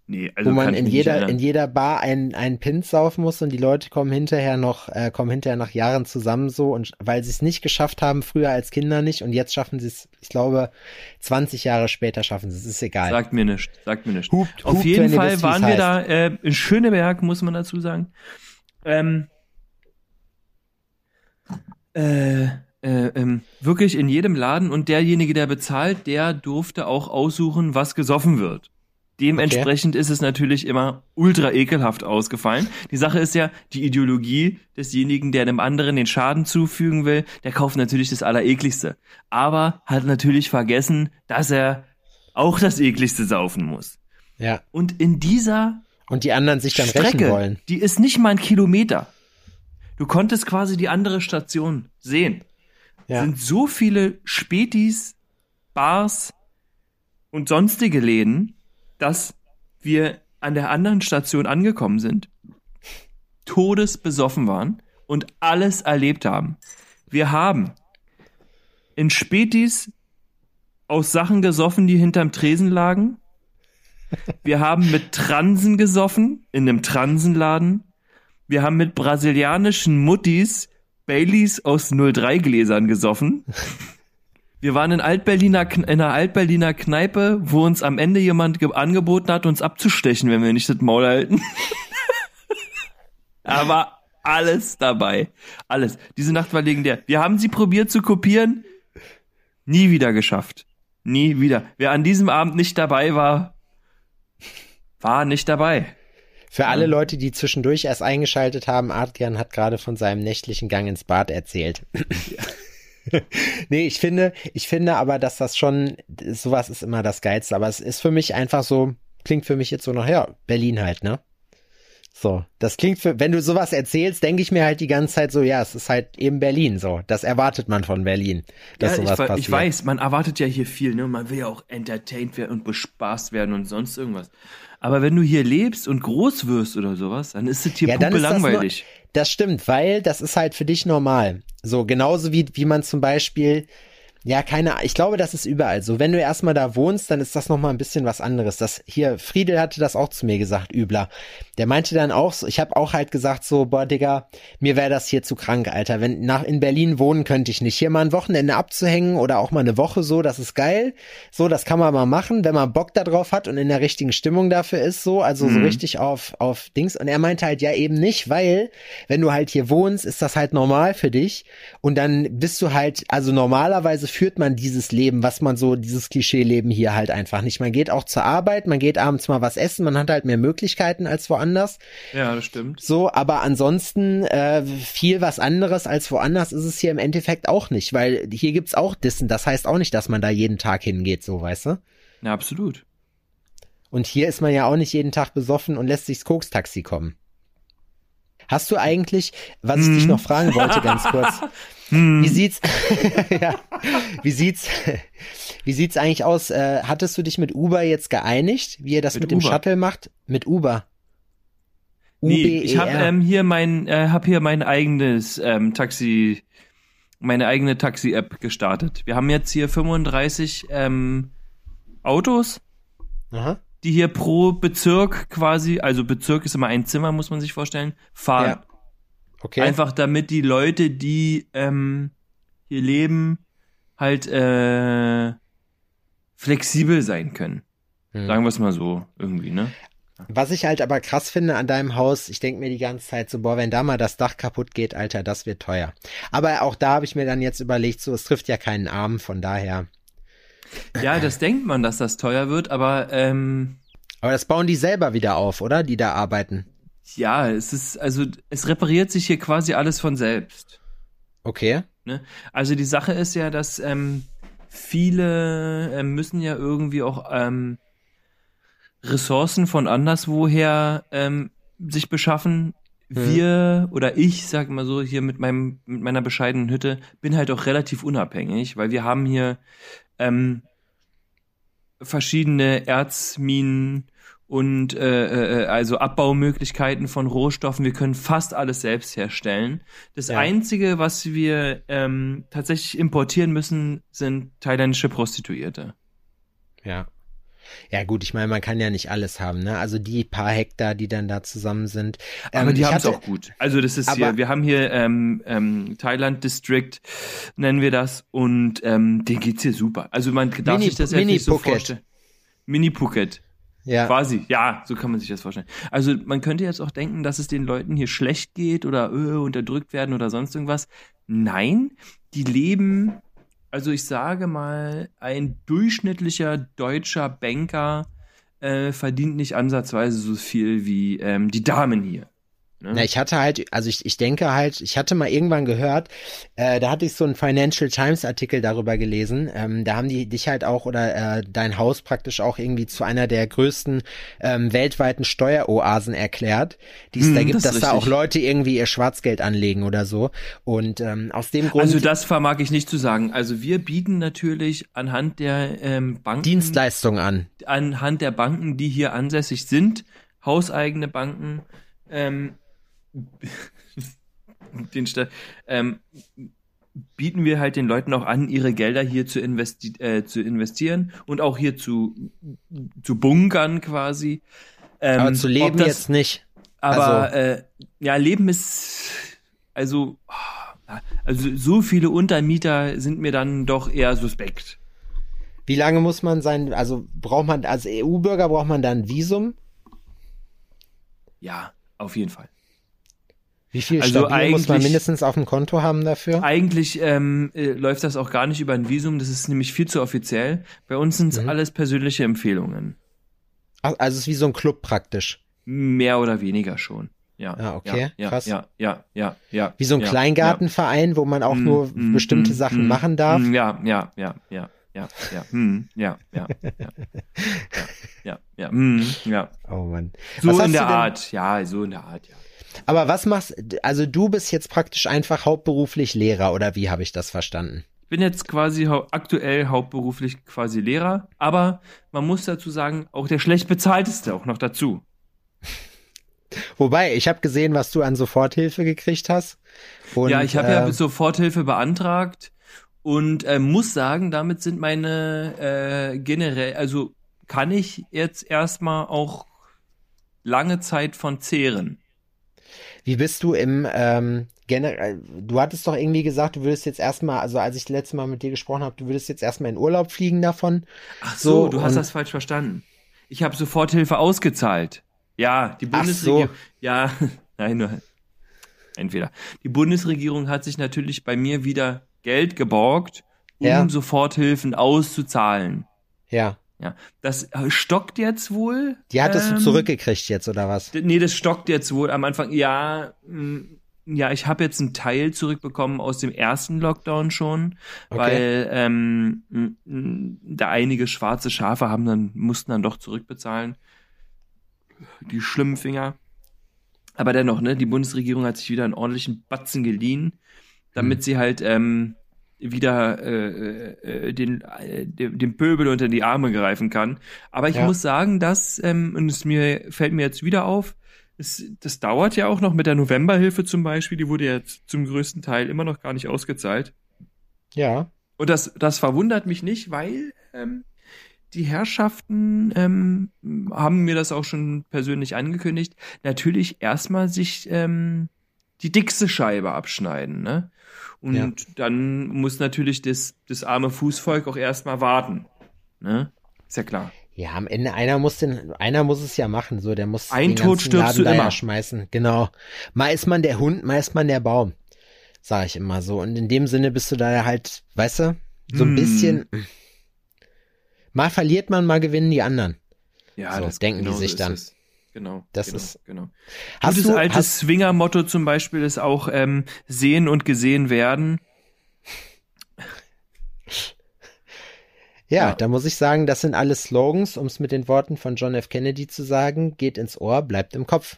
Nee, also wo man in jeder, in jeder Bar einen, einen Pin saufen muss und die Leute kommen hinterher noch, äh, kommen hinterher nach Jahren zusammen so und weil sie es nicht geschafft haben, früher als Kinder nicht und jetzt schaffen sie es, ich glaube, 20 Jahre später schaffen sie es, ist egal. Sagt mir nicht, sagt mir nicht. Hupt- Auf hupt, jeden Fall wisst, waren wir heißt. da äh, in Schöneberg, muss man dazu sagen. Ähm, äh, äh, ähm, wirklich in jedem Laden und derjenige, der bezahlt, der durfte auch aussuchen, was gesoffen wird. Dementsprechend ist es natürlich immer ultra ekelhaft ausgefallen. Die Sache ist ja, die Ideologie desjenigen, der einem anderen den Schaden zufügen will, der kauft natürlich das Allerekligste. Aber hat natürlich vergessen, dass er auch das Ekligste saufen muss. Ja. Und in dieser Und die anderen sich dann rächen Strecke, wollen. die ist nicht mal ein Kilometer. Du konntest quasi die andere Station sehen. Ja. Sind so viele Spätis, Bars und sonstige Läden, dass wir an der anderen Station angekommen sind, todesbesoffen waren und alles erlebt haben. Wir haben in Spätis aus Sachen gesoffen, die hinterm Tresen lagen. Wir haben mit Transen gesoffen in einem Transenladen. Wir haben mit brasilianischen Muttis Baileys aus 03 Gläsern gesoffen. Wir waren in Altberliner in einer Altberliner Kneipe, wo uns am Ende jemand ge- angeboten hat, uns abzustechen, wenn wir nicht das Maul halten. Aber alles dabei. Alles. Diese Nacht war legendär. Wir haben sie probiert zu kopieren. Nie wieder geschafft. Nie wieder. Wer an diesem Abend nicht dabei war, war nicht dabei. Für alle Leute, die zwischendurch erst eingeschaltet haben, Adrian hat gerade von seinem nächtlichen Gang ins Bad erzählt. nee, ich finde, ich finde aber, dass das schon, sowas ist immer das Geilste, aber es ist für mich einfach so, klingt für mich jetzt so nach, ja, Berlin halt, ne? So, das klingt für, wenn du sowas erzählst, denke ich mir halt die ganze Zeit so, ja, es ist halt eben Berlin, so. Das erwartet man von Berlin, dass ja, ich, sowas we- passiert. ich weiß, man erwartet ja hier viel, ne? Man will ja auch entertained werden und bespaßt werden und sonst irgendwas. Aber wenn du hier lebst und groß wirst oder sowas, dann ist es hier Ja, puppe das nur- langweilig. Das stimmt, weil das ist halt für dich normal. So, genauso wie, wie man zum Beispiel, ja, keine, ich glaube, das ist überall so. Wenn du erstmal da wohnst, dann ist das nochmal ein bisschen was anderes. Das hier, Friedel hatte das auch zu mir gesagt, Übler. Der meinte dann auch so, ich habe auch halt gesagt so, boah, Digga, mir wäre das hier zu krank, Alter. Wenn nach in Berlin wohnen könnte ich nicht. Hier mal ein Wochenende abzuhängen oder auch mal eine Woche so, das ist geil. So, das kann man mal machen, wenn man Bock da drauf hat und in der richtigen Stimmung dafür ist, so, also so richtig auf, auf Dings. Und er meinte halt, ja, eben nicht, weil, wenn du halt hier wohnst, ist das halt normal für dich. Und dann bist du halt, also normalerweise führt man dieses Leben, was man so, dieses Klischee-Leben hier halt einfach nicht. Man geht auch zur Arbeit, man geht abends mal was essen, man hat halt mehr Möglichkeiten als woanders. Ja, das stimmt. So, aber ansonsten äh, viel was anderes als woanders ist es hier im Endeffekt auch nicht, weil hier gibt's auch Dissen. Das heißt auch nicht, dass man da jeden Tag hingeht, so, weißt du? Ja, absolut. Und hier ist man ja auch nicht jeden Tag besoffen und lässt sich das Koks-Taxi kommen. Hast du eigentlich, was ich dich noch fragen wollte, ganz kurz, wie sieht's, ja, wie sieht's, wie sieht's eigentlich aus? Äh, hattest du dich mit Uber jetzt geeinigt, wie ihr das Mit mit, dem Uber? Shuttle macht? Mit Uber? Nee, ich habe UBER. ähm, hier mein, äh, hab hier mein eigenes ähm, Taxi, meine eigene Taxi-App gestartet. Wir haben jetzt hier 35 ähm, Autos, Aha. Die hier pro Bezirk quasi, also Bezirk ist immer ein Zimmer, muss man sich vorstellen, fahren. Ja. Okay. Einfach damit die Leute, die ähm, hier leben, halt äh, flexibel sein können. Hm. Sagen wir es mal so irgendwie, ne? Was ich halt aber krass finde an deinem Haus, ich denke mir die ganze Zeit so, boah, wenn da mal das Dach kaputt geht, Alter, das wird teuer. Aber auch da habe ich mir dann jetzt überlegt, so, es trifft ja keinen Arm, von daher. Ja, das denkt man, dass das teuer wird, aber ähm, Aber das bauen die selber wieder auf, oder? Die da arbeiten. ja, es ist, also es repariert sich hier quasi alles von selbst. Okay. Ne? Also die Sache ist ja, dass ähm, viele ähm, müssen ja irgendwie auch ähm, Ressourcen von anderswoher ähm, sich beschaffen. Wir oder ich, sag mal so, hier mit meinem mit meiner bescheidenen Hütte bin halt auch relativ unabhängig, weil wir haben hier ähm, verschiedene Erzminen und äh, äh, also Abbaumöglichkeiten von Rohstoffen. Wir können fast alles selbst herstellen. Das Ja. Einzige, was wir ähm, tatsächlich importieren müssen, sind thailändische Prostituierte. Ja. Ja gut, ich meine, man kann ja nicht alles haben, ne? Also die paar Hektar, die dann da zusammen sind. Aber Ähm, die haben es auch gut. Also das ist hier, wir haben hier ähm, ähm, Thailand District, nennen wir das, und ähm, denen geht's hier super. Also man darf Mini- sich das jetzt Mini nicht so Phuket. vorstellen. Mini Phuket. Ja. Quasi, ja, so kann man sich das vorstellen. Also man könnte jetzt auch denken, dass es den Leuten hier schlecht geht oder äh, unterdrückt werden oder sonst irgendwas. Nein, die leben, also ich sage mal, ein durchschnittlicher deutscher Banker äh, verdient nicht ansatzweise so viel wie ähm, die Damen hier. Ne? Na, ich hatte halt, also ich, ich denke halt, ich hatte mal irgendwann gehört, äh, da hatte ich so einen Financial Times Artikel darüber gelesen. Ähm, da haben die dich halt auch oder äh, dein Haus praktisch auch irgendwie zu einer der größten ähm, weltweiten Steueroasen erklärt, die es Hm, da gibt, das dass ist da auch richtig. Leute irgendwie ihr Schwarzgeld anlegen oder so. Und ähm, aus dem Grund Also das vermag ich nicht zu sagen. Also wir bieten natürlich anhand der ähm, Banken, Dienstleistungen an. anhand der Banken, die hier ansässig sind, hauseigene Banken, ähm, den Sta- ähm, bieten wir halt den Leuten auch an, ihre Gelder hier zu, investi äh, zu investieren und auch hier zu, zu bunkern quasi. Ähm, Aber zu leben das- jetzt nicht. aber Also- äh, ja, Leben ist also also so viele Untermieter sind mir dann doch eher suspekt. Wie lange muss man sein, also braucht man, als EU-Bürger braucht man da ein Visum? Ja, auf jeden Fall. Wie viel Also stabil muss man mindestens auf dem Konto haben dafür? Eigentlich ähm, äh, läuft das auch gar nicht über ein Visum, das ist nämlich viel zu offiziell. Bei uns sind es Mhm. alles persönliche Empfehlungen. Ach, Also es ist wie so ein Club praktisch. Mehr oder weniger schon. Ja. Ah, okay, ja, krass. Ja, ja, ja, ja. Wie so ein ja, Kleingartenverein, wo man auch ja. nur Mm, bestimmte mm, Sachen mm, machen darf. mm, Ja, ja, ja, ja, ja, ja, mm, ja, ja, ja, ja, ja, ja, mm, ja. Oh Mann. So in der Art, ja, so in der Art, ja. Aber was machst, also du bist jetzt praktisch einfach hauptberuflich Lehrer oder wie habe ich das verstanden? Ich bin jetzt quasi hau aktuell hauptberuflich quasi Lehrer, aber man muss dazu sagen, auch der schlecht bezahlteste auch noch dazu. Wobei, ich habe gesehen, was du an Soforthilfe gekriegt hast. Und, ja, ich habe äh, ja Soforthilfe beantragt und äh, muss sagen, damit sind meine äh, generell, also kann ich jetzt erstmal auch lange Zeit von zehren. Wie bist du im ähm, generell, du hattest doch irgendwie gesagt, du würdest jetzt erstmal, also als ich letztes Mal mit dir gesprochen habe, du würdest jetzt erstmal in Urlaub fliegen davon. Ach so, So, du hast das falsch verstanden. Ich habe Soforthilfe ausgezahlt. Ja, die Ach Bundesregierung. so. Ja, nein, nur entweder. Die Bundesregierung hat sich natürlich bei mir wieder Geld geborgt, um Ja. Soforthilfen auszuzahlen. Ja. Ja, das äh, stockt jetzt wohl. Die hattest ähm, du zurückgekriegt jetzt, oder was? Nee, das stockt jetzt wohl am Anfang. Ja, mh, ja, ich habe jetzt einen Teil zurückbekommen aus dem ersten Lockdown schon, Okay. weil ähm, mh, mh, da einige schwarze Schafe haben dann mussten dann doch zurückbezahlen. Die schlimmen Finger. Aber dennoch, ne, die Bundesregierung hat sich wieder einen ordentlichen Batzen geliehen, damit sie halt ähm, wieder äh, äh, den, äh, dem, Pöbel unter die Arme greifen kann. Aber ich Ja. muss sagen, dass, ähm, und es mir fällt mir jetzt wieder auf, es, das dauert ja auch noch mit der Novemberhilfe zum Beispiel, die wurde jetzt zum größten Teil immer noch gar nicht ausgezahlt. Ja. Und das, das verwundert mich nicht, weil ähm, die Herrschaften ähm, haben mir das auch schon persönlich angekündigt, natürlich erstmal sich ähm, die dickste Scheibe abschneiden, ne? Und Ja. dann muss natürlich das, das arme Fußvolk auch erstmal warten. Ne? Ist ja klar. Ja, am Ende einer muss den, einer muss es ja machen, so der muss Ein den Tod stirbst Laden du immer. schmeißen. Genau. Mal ist man der Hund, mal ist man der Baum, sag ich immer so. Und in dem Sinne bist du da halt, weißt du, so ein Hm. bisschen. Mal verliert man, mal gewinnen die anderen. Ja, So, das denken die genau so sich ist dann. es. Genau. Das genau, ist- genau. Hast Gutes du, altes hast, Swinger-Motto zum Beispiel ist auch ähm, sehen und gesehen werden. ja, ja. da muss ich sagen, das sind alles Slogans, um es mit den Worten von John F. Kennedy zu sagen, geht ins Ohr, bleibt im Kopf.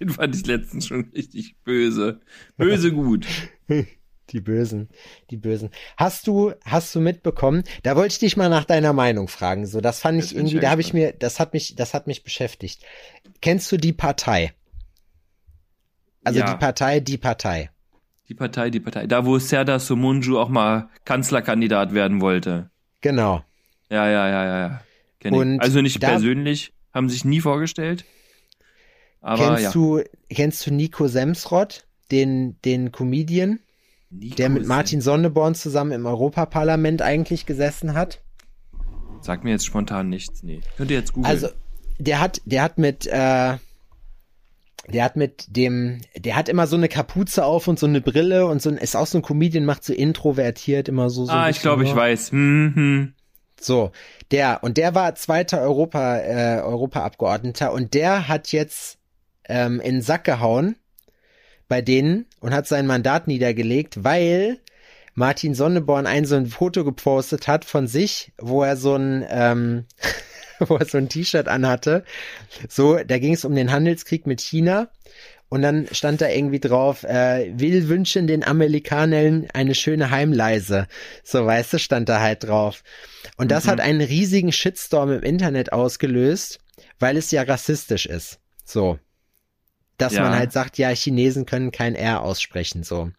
Den fand ich letztens schon richtig böse. Böse gut. Die Bösen, die Bösen. Hast du, hast du mitbekommen? Da wollte ich dich mal nach deiner Meinung fragen. So, das fand Jetzt ich irgendwie, da habe ich mir, das hat mich, das hat mich beschäftigt. Kennst du die Partei? Also Ja. die Partei, die Partei. Die Partei, die Partei. Da, wo Serdar Somunju auch mal Kanzlerkandidat werden wollte. Genau. Ja, ja, ja, ja, ja. Kenn Und ich. Also nicht da- persönlich, haben sich nie vorgestellt. Aber kennst ja. du, kennst du Nico Semsrott, den, den Comedian, Nico der mit Martin Sonneborn zusammen im Europaparlament eigentlich gesessen hat? Sag mir jetzt spontan nichts. Nee. Könnt ihr jetzt googeln. Also, der hat, der hat mit, äh, der hat mit dem, der hat immer so eine Kapuze auf und so eine Brille und so ein, ist auch so ein Comedian, macht so introvertiert immer so. so ah, ich glaube, ich nur. weiß. Hm, hm. So, der, und der war zweiter Europa, äh, Europaabgeordneter und der hat jetzt ähm, in den Sack gehauen bei denen und hat sein Mandat niedergelegt, weil Martin Sonneborn ein so ein Foto gepostet hat von sich, wo er so ein, ähm, wo er so ein T-Shirt anhatte. So, da ging es um den Handelskrieg mit China. Und dann stand da irgendwie drauf, äh, will wünschen den Amerikanern eine schöne Heimleise. So, weißt du, stand da halt drauf. Und das Mhm. hat einen riesigen Shitstorm im Internet ausgelöst, weil es ja rassistisch ist. So. Dass Ja. man halt sagt, ja, Chinesen können kein R aussprechen, so.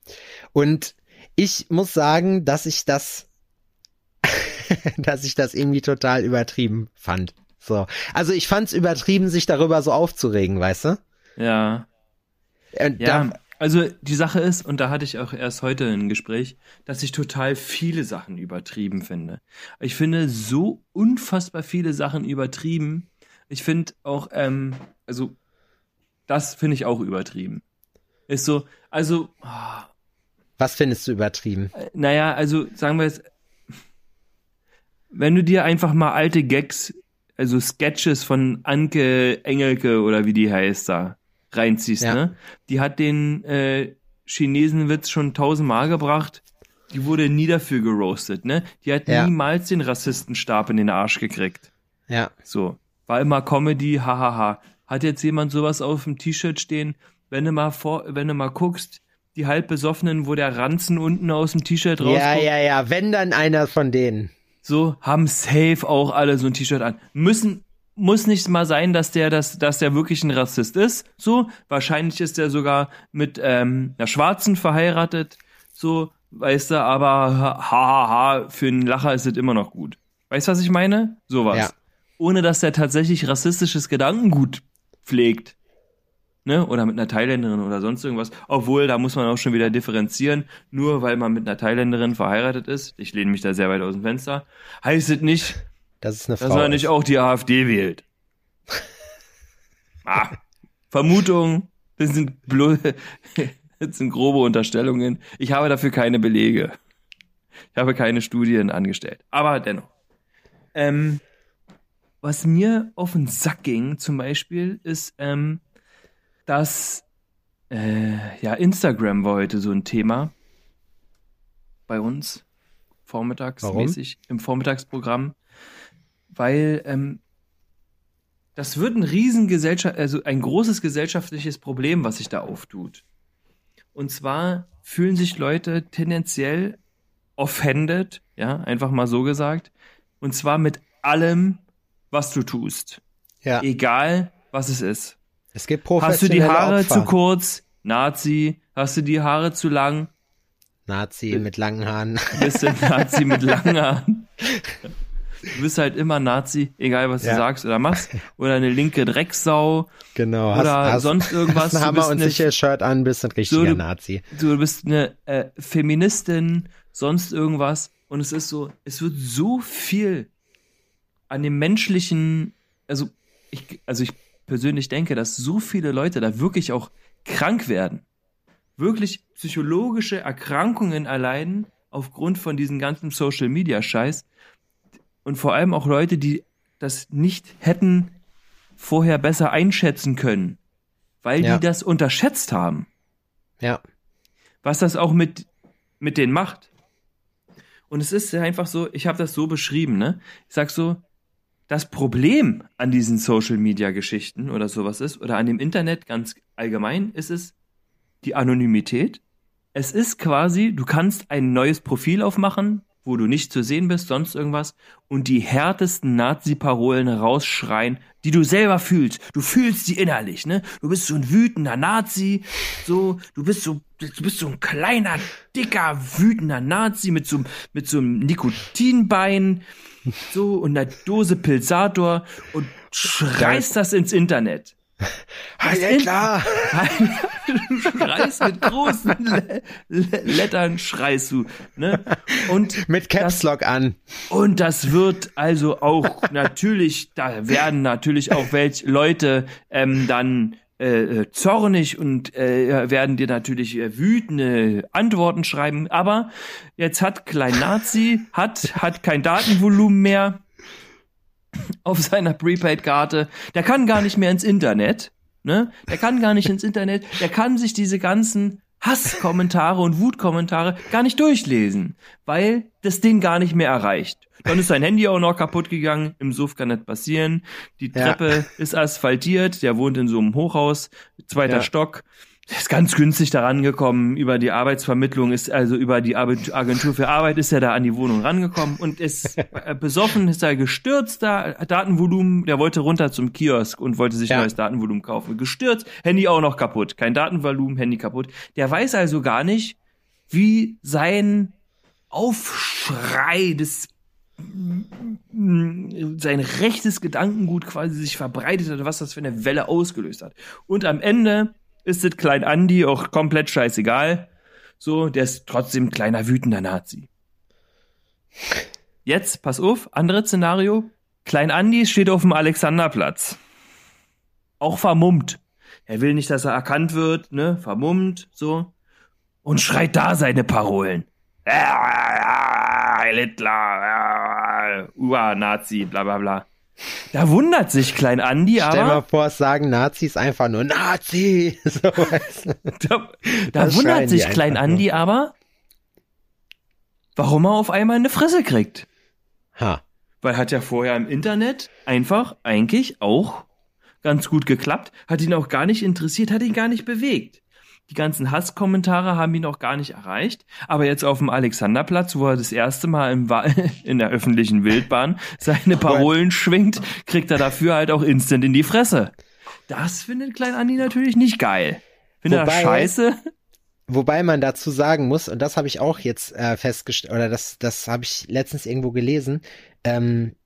Und ich muss sagen, dass ich das, dass ich das irgendwie total übertrieben fand. So. Also ich fand's übertrieben, sich darüber so aufzuregen, weißt du? Ja. Und Ja, da, also die Sache ist, und da hatte ich auch erst heute ein Gespräch, dass ich total viele Sachen übertrieben finde. Ich finde so unfassbar viele Sachen übertrieben. Ich finde auch, ähm, also das finde ich auch übertrieben. Ist so, also, ah, was findest du übertrieben? äh, naja, also sagen wir es, wenn du dir einfach mal alte Gags, also Sketches von Anke Engelke oder wie die heißt da, reinziehst, Ja. ne? Die hat den äh, Chinesenwitz schon tausendmal gebracht. Die wurde nie dafür geroastet, ne? Die hat Ja. niemals den Rassistenstab in den Arsch gekriegt. Ja. So. War immer Comedy, hahaha. Hat jetzt jemand sowas auf dem T-Shirt stehen? Wenn du mal vor, wenn du mal guckst, die halb besoffenen, wo der Ranzen unten aus dem T-Shirt rauskommt, Ja, ja, ja, wenn dann einer von denen. so haben safe auch alle so ein T-Shirt an. Müssen muss nicht mal sein, dass der das, dass der wirklich ein Rassist ist. So wahrscheinlich ist der sogar mit ähm, einer Schwarzen verheiratet. So weißt du, aber ha ha ha für einen Lacher ist es immer noch gut. Weißt du, was ich meine? Sowas. Ja. Ohne dass der tatsächlich rassistisches Gedankengut pflegt. Ne? Oder mit einer Thailänderin oder sonst irgendwas. Obwohl, da muss man auch schon wieder differenzieren. Nur weil man mit einer Thailänderin verheiratet ist, ich lehne mich da sehr weit aus dem Fenster, heißt es nicht, Das dass Frau. man nicht auch die AfD wählt. ah, Vermutung, das sind, blo das sind grobe Unterstellungen. Ich habe dafür keine Belege. Ich habe keine Studien angestellt. Aber dennoch. Ähm, was mir auf den Sack ging, zum Beispiel, ist, ähm, dass äh, ja, Instagram war heute so ein Thema bei uns, vormittagsmäßig, im Vormittagsprogramm, weil ähm, das wird ein Riesengesellschaft, also ein großes gesellschaftliches Problem, was sich da auftut. Und zwar fühlen sich Leute tendenziell offended, ja, einfach mal so gesagt, und zwar mit allem, was du tust. ja. Egal, was es ist. Es gibt Hast du die Haare Opfer. zu kurz? Nazi. Hast du die Haare zu lang? Nazi mit langen Haaren. Bist du Nazi mit langen Haaren? Du bist halt immer Nazi, egal was Ja. du sagst oder machst. Oder eine linke Drecksau. Genau. Oder sonst irgendwas. Hast ein Du Hammer und eine- Sicherheit-Shirt an, bist ein richtiger So, du- Nazi. Du bist eine äh, Feministin, sonst irgendwas. Und es ist so, es wird so viel an dem menschlichen, also ich, also ich persönlich denke, dass so viele Leute da wirklich auch krank werden. Wirklich psychologische Erkrankungen erleiden aufgrund von diesem ganzen Social Media Scheiß. Und vor allem auch Leute, die das nicht hätten vorher besser einschätzen können, weil Ja. die das unterschätzt haben Ja. was das auch mit, mit denen macht. Und es ist einfach so, ich habe das so beschrieben, ne? Ich sag so, das Problem an diesen Social Media Geschichten oder sowas ist, oder an dem Internet ganz allgemein, ist es die Anonymität. es ist quasi, du kannst ein neues Profil aufmachen, wo du nicht zu sehen bist, sonst irgendwas, und die härtesten Nazi-Parolen rausschreien, die du selber fühlst. Du fühlst die innerlich, ne? Du bist so ein wütender Nazi, so, du bist so, du bist so ein kleiner, dicker, wütender Nazi mit so, mit so einem Nikotinbein, so, und einer Dose Pilsator und schreist das ins Internet. Ah, ja, klar. du schreist mit großen Le Le Lettern, schreist du. Ne? Und Mit Caps Lock an. und das wird also auch natürlich, da werden natürlich auch welche Leute ähm, dann äh, äh, zornig und äh, werden dir natürlich äh, wütende Antworten schreiben. Aber jetzt hat Klein Nazi, hat, hat kein Datenvolumen mehr auf seiner Prepaid-Karte. Der kann gar nicht mehr ins Internet. Ne? Der kann gar nicht ins Internet. Der kann sich diese ganzen Hasskommentare und Wutkommentare gar nicht durchlesen, weil das den gar nicht mehr erreicht. Dann ist sein Handy auch noch kaputt gegangen. Im Suff kann nicht passieren. Die Ja. Treppe ist asphaltiert. Der wohnt in so einem Hochhaus, zweiter Ja. Stock. Ist ganz günstig da rangekommen. Über die Arbeitsvermittlung ist, also über die Agentur für Arbeit ist er da an die Wohnung rangekommen und ist äh, besoffen, ist er gestürzt da, Datenvolumen, der wollte runter zum Kiosk und wollte sich Ja. neues Datenvolumen kaufen. Gestürzt, Handy auch noch kaputt. Kein Datenvolumen, Handy kaputt. Der weiß also gar nicht, wie sein Aufschrei des sein rechtes Gedankengut quasi sich verbreitet hat, was das für eine Welle ausgelöst hat. Und am Ende ist es Klein Andi auch komplett scheißegal. So, der ist trotzdem ein kleiner wütender Nazi. Jetzt, pass auf, anderes Szenario. Klein Andi steht auf dem Alexanderplatz. Auch vermummt. Er will nicht, dass er erkannt wird, ne? Vermummt, so. Und schreit da seine Parolen. Hitler, Ur-Nazi, bla bla bla. Da wundert sich Klein Andi, Stell mal aber vor, es sagen Nazis einfach nur Nazi. So, weißt du. da, da wundert sich Klein Andi aber, warum er auf einmal eine Fresse kriegt. Ha. Weil hat ja vorher im Internet einfach eigentlich auch ganz gut geklappt, hat ihn auch gar nicht interessiert, hat ihn gar nicht bewegt. Die ganzen Hasskommentare haben ihn auch gar nicht erreicht. Aber jetzt auf dem Alexanderplatz, wo er das erste Mal im Wa in der öffentlichen Wildbahn seine Parolen schwingt, kriegt er dafür halt auch instant in die Fresse. Das findet Klein Andi natürlich nicht geil. Findet er scheiße? Wobei man dazu sagen muss, und das habe ich auch jetzt äh, festgestellt, oder das, das habe ich letztens irgendwo gelesen, ähm, äh,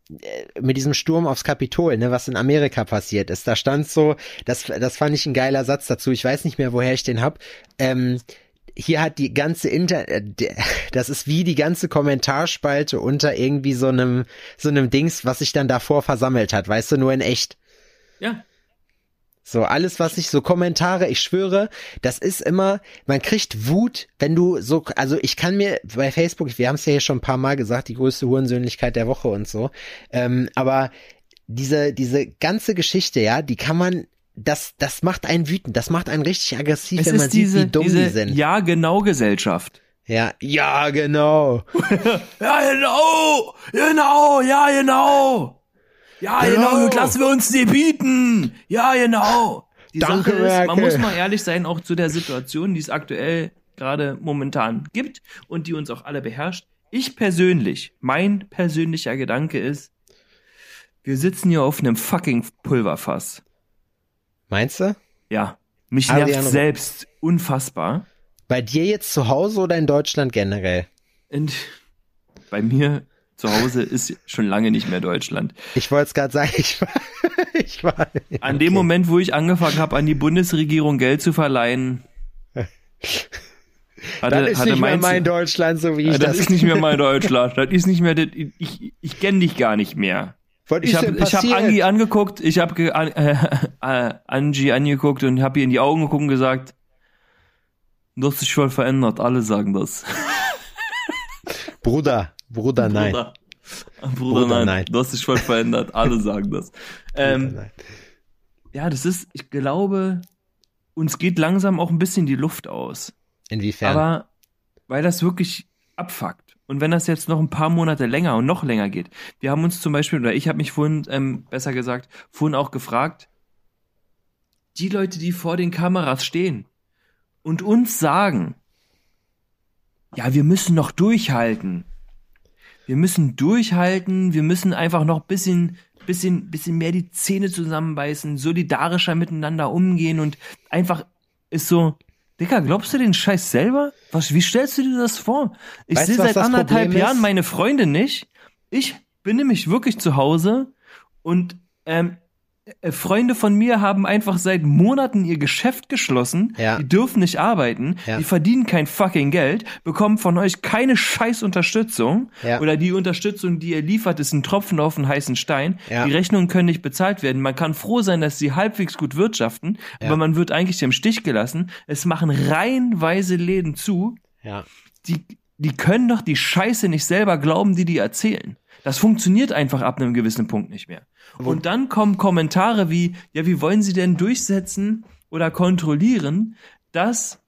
mit diesem Sturm aufs Kapitol, ne, was in Amerika passiert ist. Da stand so, das, das fand ich ein geiler Satz dazu, ich weiß nicht mehr, woher ich den hab. Ähm, hier hat die ganze Inter, äh, das ist wie die ganze Kommentarspalte unter irgendwie so einem, so einem Dings, was sich dann davor versammelt hat, weißt du, nur in echt. Ja. So, alles, was ich so Kommentare, ich schwöre, das ist immer, man kriegt Wut, wenn du so, also ich kann mir bei Facebook, wir haben es ja hier schon ein paar Mal gesagt, die größte Hurensöhnlichkeit der Woche und so, ähm, aber diese, diese ganze Geschichte, ja, die kann man, das, das macht einen wütend, das macht einen richtig aggressiv, Es wenn man diese, sieht, wie dumm diese die sind. Ja, genau Gesellschaft. Ja, ja, genau. Ja, genau, genau, ja, genau. Ja, genau, Genau. lassen wir uns nie bieten. Ja, genau. Die Danke, Sache ist, man muss mal ehrlich sein, auch zu der Situation, die es aktuell gerade momentan gibt und die uns auch alle beherrscht. Ich persönlich, mein persönlicher Gedanke ist, wir sitzen hier auf einem fucking Pulverfass. Meinst du? Ja, mich nervt selbst unfassbar. Bei dir jetzt zu Hause oder in Deutschland generell? Und bei mir zu Hause ist schon lange nicht mehr Deutschland. Ich wollte es gerade sagen, ich war, ich war, An dem Moment, wo ich angefangen habe, an die Bundesregierung Geld zu verleihen, hatte, das ist hatte nicht mehr mein, Deutschland, so wie ich das, das. ist nicht mehr mein Deutschland. Das ist nicht mehr, das, ich, ich kenne dich gar nicht mehr. Was Ich habe hab? Angie angeguckt, ich habe äh, Angie angeguckt und habe ihr in die Augen geguckt und gesagt, du hast dich voll verändert, alle sagen das. Bruder, Bruder, nein. Bruder, Bruder, nein. nein. Du hast dich voll verändert, alle sagen das. Ähm, nein. ja, das ist, ich glaube, uns geht langsam auch ein bisschen die Luft aus. Inwiefern? Aber weil das wirklich abfuckt. Und wenn das jetzt noch ein paar Monate länger und noch länger geht. Wir haben uns zum Beispiel, oder ich habe mich vorhin, ähm, besser gesagt, vorhin auch gefragt, die Leute, die vor den Kameras stehen und uns sagen, ja, wir müssen noch durchhalten. Wir müssen durchhalten, wir müssen einfach noch bisschen, bisschen, bisschen mehr die Zähne zusammenbeißen, solidarischer miteinander umgehen und einfach ist so, Dicker, glaubst du den Scheiß selber? Was, wie stellst du dir das vor? Ich sehe seit anderthalb Problem Jahren ist? meine Freunde nicht. Ich bin nämlich wirklich zu Hause und ähm, äh, Freunde von mir haben einfach seit Monaten ihr Geschäft geschlossen. Ja. Die dürfen nicht arbeiten. Ja. Die verdienen kein fucking Geld, bekommen von euch keine scheiß Unterstützung. Ja. Oder die Unterstützung, die ihr liefert, ist ein Tropfen auf einen heißen Stein. Ja. Die Rechnungen können nicht bezahlt werden. Man kann froh sein, dass sie halbwegs gut wirtschaften, Ja. aber man wird eigentlich im Stich gelassen. Es machen reihenweise Läden zu. Ja. Die, die können doch die Scheiße nicht selber glauben, die die erzählen. Das funktioniert einfach ab einem gewissen Punkt nicht mehr. Und dann kommen Kommentare wie, ja, wie wollen Sie denn durchsetzen oder kontrollieren, dass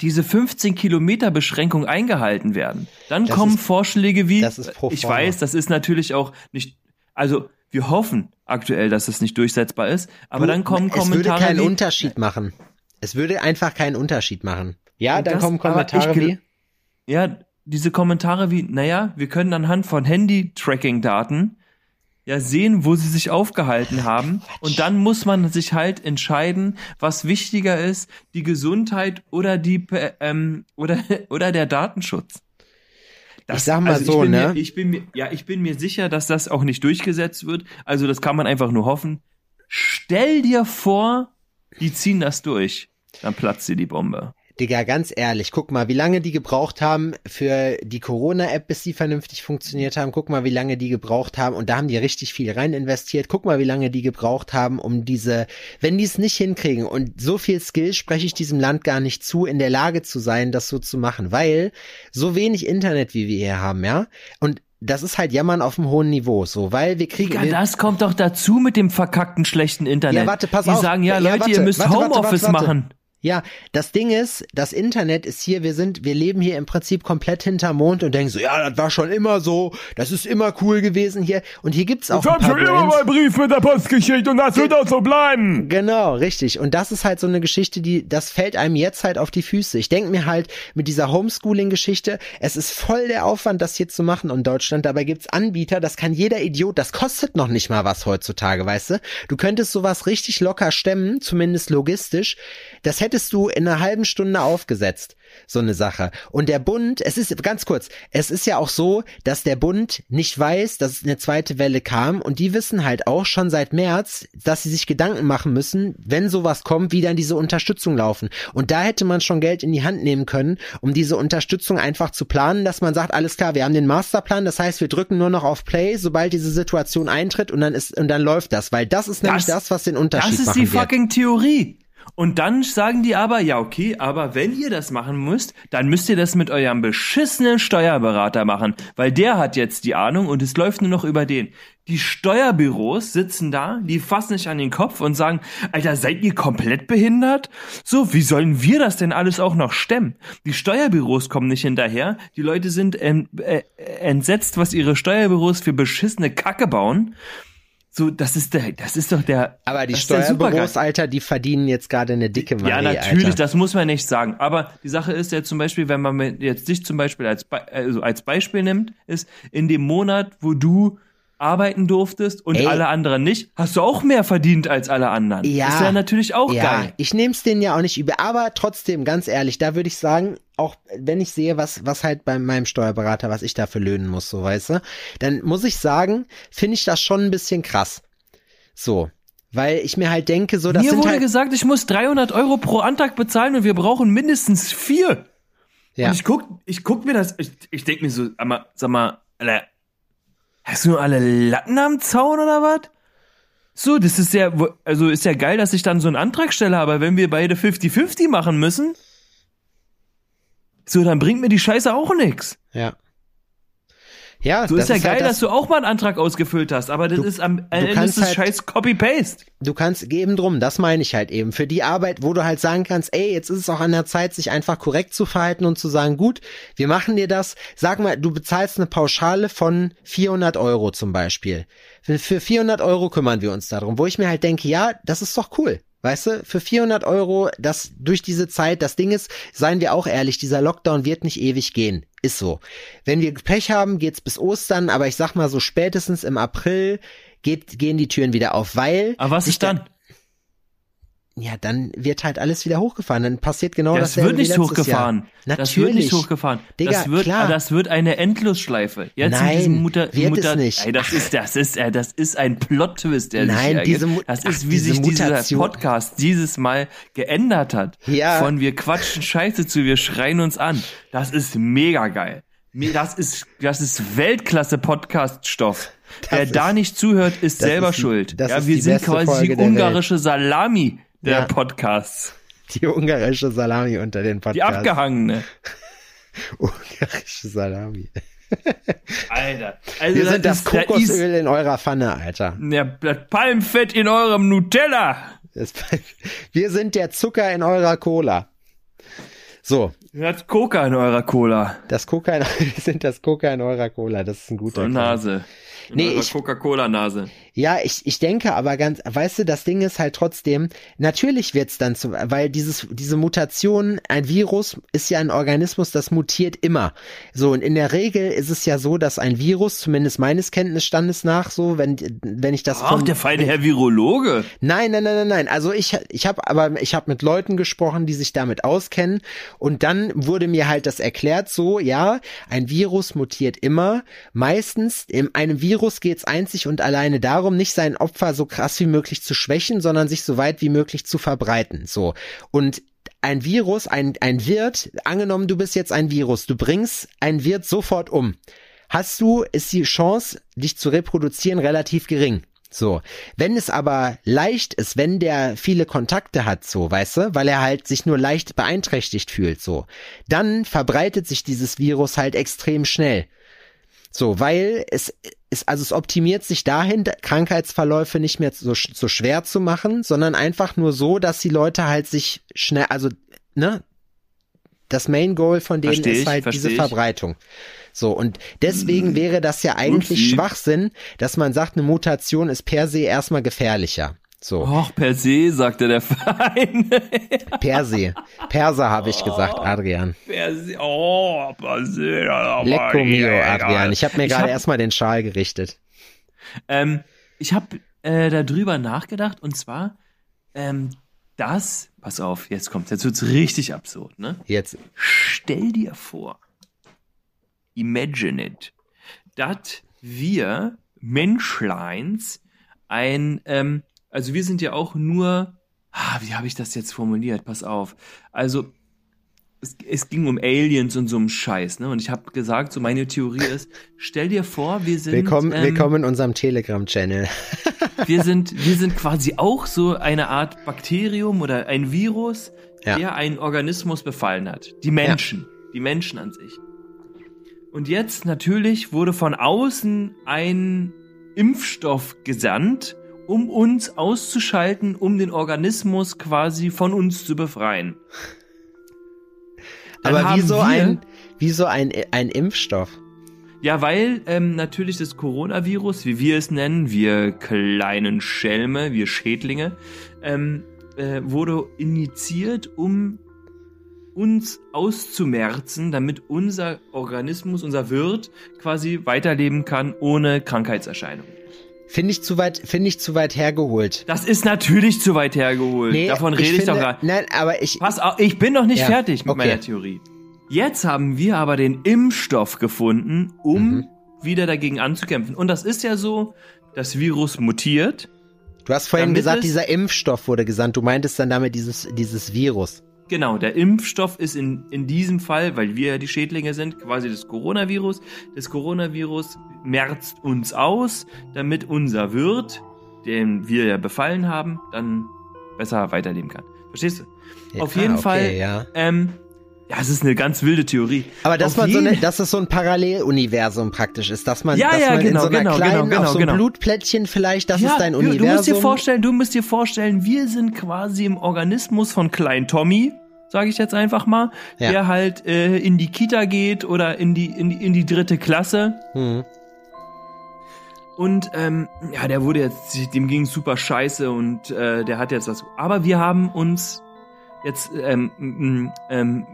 diese 15 Kilometer Beschränkung eingehalten werden. Dann Das kommen ist- Vorschläge wie, ich weiß, das ist natürlich auch nicht, also wir hoffen aktuell, dass es nicht durchsetzbar ist, aber dann kommen es würde Kommentare keinen wie, Unterschied machen. Es würde einfach keinen Unterschied machen. Ja, dann das- kommen Kommentare ich wie. ja, diese Kommentare wie, naja, wir können anhand von Handy-Tracking-Daten ja sehen, wo sie sich aufgehalten haben. Und dann muss man sich halt entscheiden, was wichtiger ist, die Gesundheit oder die äh, ähm, oder oder der Datenschutz. Ich sag mal also so, bin ne? Mir, ich bin mir, ja, ich bin mir sicher, dass das auch nicht durchgesetzt wird. Also das kann man einfach nur hoffen. Stell dir vor, die ziehen das durch, dann platzt dir die Bombe. Digga, ganz ehrlich, guck mal, wie lange die gebraucht haben für die Corona-App, bis die vernünftig funktioniert haben. Guck mal, wie lange die gebraucht haben. Und da haben die richtig viel rein investiert. Guck mal, wie lange die gebraucht haben, um diese, wenn die es nicht hinkriegen und so viel Skill spreche ich diesem Land gar nicht zu, in der Lage zu sein, das so zu machen. Weil so wenig Internet, wie wir hier haben, ja. Und das ist halt Jammern auf einem hohen Niveau, so, weil wir kriegen. Ja, das kommt doch dazu mit dem verkackten schlechten Internet. Ja, warte, pass Die auf. sagen, ja, Ja, Leute, warte, ihr müsst warte, Homeoffice warte. machen. Ja, das Ding ist, das Internet ist hier, wir sind, wir leben hier im Prinzip komplett hinterm Mond und denken so, ja, das war schon immer so, das ist immer cool gewesen hier. Und hier gibt's auch ein paar Brands. Brief mit der Post geschickt und das wird auch so bleiben. Genau, richtig. Und das ist halt so eine Geschichte, die, das fällt einem jetzt halt auf die Füße. Ich denke mir halt mit dieser Homeschooling-Geschichte, es ist voll der Aufwand, das hier zu machen in Deutschland. Dabei gibt's Anbieter, das kann jeder Idiot, das kostet noch nicht mal was heutzutage, weißt du? Du könntest sowas richtig locker stemmen, zumindest logistisch. Das hättest du in einer halben Stunde aufgesetzt. So eine Sache. Und der Bund, es ist ganz kurz, es ist ja auch so, dass der Bund nicht weiß, dass es eine zweite Welle kam und die wissen halt auch schon seit März, dass sie sich Gedanken machen müssen, wenn sowas kommt, wie dann diese Unterstützung laufen. Und da hätte man schon Geld in die Hand nehmen können, um diese Unterstützung einfach zu planen, dass man sagt, alles klar, wir haben den Masterplan, das heißt, wir drücken nur noch auf Play, sobald diese Situation eintritt und dann ist und dann läuft das, weil das ist nämlich das, was den Unterschied Das ist die wird. fucking Theorie. Und dann sagen die aber, ja, okay, aber wenn ihr das machen müsst, dann müsst ihr das mit eurem beschissenen Steuerberater machen, weil der hat jetzt die Ahnung und es läuft nur noch über den. Die Steuerbüros sitzen da, die fassen sich an den Kopf und sagen, Alter, seid ihr komplett behindert? So, wie sollen wir das denn alles auch noch stemmen? Die Steuerbüros kommen nicht hinterher, die Leute sind ähm, äh, entsetzt, was ihre Steuerbüros für beschissene Kacke bauen. So, das ist der, das ist doch der. Aber die. Steuerbüros, Alter, die verdienen jetzt gerade eine dicke Marie, Ja, natürlich, Alter. das muss man nicht sagen. Aber die Sache ist ja zum Beispiel, wenn man jetzt dich zum Beispiel als, also als Beispiel nimmt, ist in dem Monat, wo du arbeiten durftest und Ey. alle anderen nicht, hast du auch mehr verdient als alle anderen. Ja. Ist ja natürlich auch ja, geil. ich nehme es denen ja auch nicht über, aber trotzdem, ganz ehrlich, da würde ich sagen, auch wenn ich sehe, was, was halt bei meinem Steuerberater, was ich dafür löhnen muss, so weißt du, dann muss ich sagen, finde ich das schon ein bisschen krass. So. Weil ich mir halt denke, so, das Mir wurde halt, gesagt, ich muss 300 Euro pro Antrag bezahlen und wir brauchen mindestens vier. ja. Und ich guck, ich guck mir das, ich, ich denk mir so, sag mal, sag mal, Alter, hast du nur alle Latten am Zaun oder was? So, das ist ja, also ist ja geil, dass ich dann so einen Antrag stelle, aber wenn wir beide 50-50 machen müssen, so, dann bringt mir die Scheiße auch nix. ja. Ja, So ist ja halt geil, das, dass du auch mal einen Antrag ausgefüllt hast, aber das Du- ist am Ende ist das halt- scheiß Copy-Paste. Du kannst eben drum, das meine ich halt eben. Für die Arbeit, wo du halt sagen kannst, ey, jetzt ist es auch an der Zeit, sich einfach korrekt zu verhalten und zu sagen, gut, wir machen dir das. Sag mal, du bezahlst eine Pauschale von 400 Euro zum Beispiel. Für für 400 Euro kümmern wir uns darum, wo ich mir halt denke, ja, das ist doch cool. Weißt du, für 400 Euro, das durch diese Zeit, das Ding ist, seien wir auch ehrlich, dieser Lockdown wird nicht ewig gehen. Ist so. Wenn wir Pech haben, geht's bis Ostern, aber ich sag mal so spätestens im April geht, gehen die Türen wieder auf, weil. Aber was ist dann? Ja, dann wird halt alles wieder hochgefahren. Dann passiert genau Das dasselbe wird nicht hochgefahren. Jahr. Das Natürlich. wird nicht hochgefahren. Digga, das wird, klar. das wird eine Endlosschleife. Jetzt Nein, Mutter, wird Mutter, es nicht. Ey, das ist, das ist, äh, das ist ein Plot-Twist, der sich Nein, ergibt. diese Das ist, wie diese sich dieser Mutation. Podcast dieses Mal geändert hat. Ja. Von wir quatschen Scheiße zu wir schreien uns an. Das ist mega geil. Das ist, das ist Weltklasse-Podcast-Stoff. Wer ist- da nicht zuhört, ist das selber ist schuld. das ja, wir sind quasi Folge die ungarische Salami der Ja. Podcasts. Die ungarische Salami unter den Die Podcasts. abgehangene. Ungarische Salami. Alter. Also Wir sind das ist- da ist- Kokosöl in eurer Pfanne, Alter. Ja, das Palmfett in eurem Nutella. Das, wir sind der Zucker in eurer Cola. So, Das Coca in eurer Cola. das Coca in, wir sind das Coca in eurer Cola. Das ist ein guter So. Nase. In Nee, ich- Coca-Cola-Nase. Ja, ich, ich denke aber ganz, weißt du, das Ding ist halt trotzdem, natürlich wird's dann zu, weil dieses, diese Mutation, ein Virus ist ja ein Organismus, das mutiert immer. So, und in der Regel ist es ja so, dass ein Virus, zumindest meines Kenntnisstandes nach, so, wenn, wenn ich das Ach, vom- der feine Herr Virologe. Nein, nein, nein, nein, nein. Also ich, ich habe aber, ich habe mit Leuten gesprochen, die sich damit auskennen. Und dann wurde mir halt das erklärt, so, ja, ein Virus mutiert immer. Meistens, in einem Virus geht's einzig und alleine darum, nicht sein Opfer so krass wie möglich zu schwächen, sondern sich so weit wie möglich zu verbreiten. So. Und ein Virus, ein, ein Wirt, angenommen, du bist jetzt ein Virus, du bringst ein Wirt sofort um. Hast du, ist die Chance, dich zu reproduzieren, relativ gering. So. Wenn es aber leicht ist, wenn der viele Kontakte hat, so, weißt du, weil er halt sich nur leicht beeinträchtigt fühlt, so, dann verbreitet sich dieses Virus halt extrem schnell. So, weil es ist, also es optimiert sich dahin, Krankheitsverläufe nicht mehr so, so schwer zu machen, sondern einfach nur so, dass die Leute halt sich schnell, also, ne, das Main Goal von denen Versteh ist ich, halt versteh diese ich. Verbreitung. So, und deswegen wäre das ja eigentlich. Schwachsinn, dass man sagt, eine Mutation ist per se erstmal gefährlicher. So, Och, per se, sagte der Verein. per se. Perser habe ich gesagt, Oh. Adrian. per se, oh, per se. Lecco mio. Adrian. Ich habe mir gerade hab- erstmal den Schal gerichtet. Ähm, ich habe äh, darüber nachgedacht und zwar, ähm, das, pass auf, jetzt kommt's, jetzt wird's richtig absurd, ne? Jetzt, Stell dir vor, imagine it, dass wir Menschleins ein, ähm, also wir sind ja auch nur, ah, wie habe ich das jetzt formuliert? Pass auf. Also es, es ging um Aliens und so einem Scheiß, ne? Und ich habe gesagt, so meine Theorie ist, stell dir vor, wir sind, willkommen, ähm, willkommen in unserem Telegram-Channel. wir sind, wir sind quasi auch so eine Art Bakterium oder ein Virus, Ja. der einen Organismus befallen hat. Die Menschen. Die Menschen an sich. Und jetzt natürlich wurde von außen ein Impfstoff gesandt, um uns auszuschalten, um den Organismus quasi von uns zu befreien. Dann Aber wieso wir- ein, wieso ein, ein Impfstoff? Ja, weil ähm, natürlich das Coronavirus, wie wir es nennen, wir kleinen Schelme, wir Schädlinge, ähm, äh, wurde initiiert, um uns auszumerzen, damit unser Organismus, unser Wirt quasi weiterleben kann ohne Krankheitserscheinungen. Finde ich zu weit, finde ich zu weit hergeholt. Das ist natürlich zu weit hergeholt. Davon rede ich, finde, doch gar Nein, aber ich, Pass auf, ich bin noch nicht Ja, fertig mit okay. meiner Theorie. Jetzt haben wir aber den Impfstoff gefunden, um Mhm. wieder dagegen anzukämpfen. Und das ist ja so, das Virus mutiert. du hast vorhin gesagt, es- dieser Impfstoff wurde gesandt. Du meintest dann damit dieses, dieses Virus. Genau, der Impfstoff ist in, in diesem Fall, weil wir ja die Schädlinge sind, quasi das Coronavirus. Das Coronavirus merzt uns aus, damit unser Wirt, den wir ja befallen haben, dann besser weiterleben kann. Verstehst du? Ja, Auf jeden okay, Fall. ja. Ähm, ja, es ist eine ganz wilde Theorie. Aber dass Auf man so eine, dass es so ein Paralleluniversum praktisch ist, dass man, Ja, dass ja, man in genau, so einer genau, kleinen, genau, auf so genau. Blutplättchen vielleicht, das ja, ist dein du, Universum. du musst dir vorstellen, du musst dir vorstellen, wir sind quasi im Organismus von Klein Tommy, sage ich jetzt einfach mal, Ja. der halt äh, in die Kita geht oder in die, in die in die dritte Klasse. Hm. Und ähm, ja, der wurde jetzt, dem ging super scheiße und äh, der hat jetzt was. Aber wir haben uns jetzt ähm, ähm,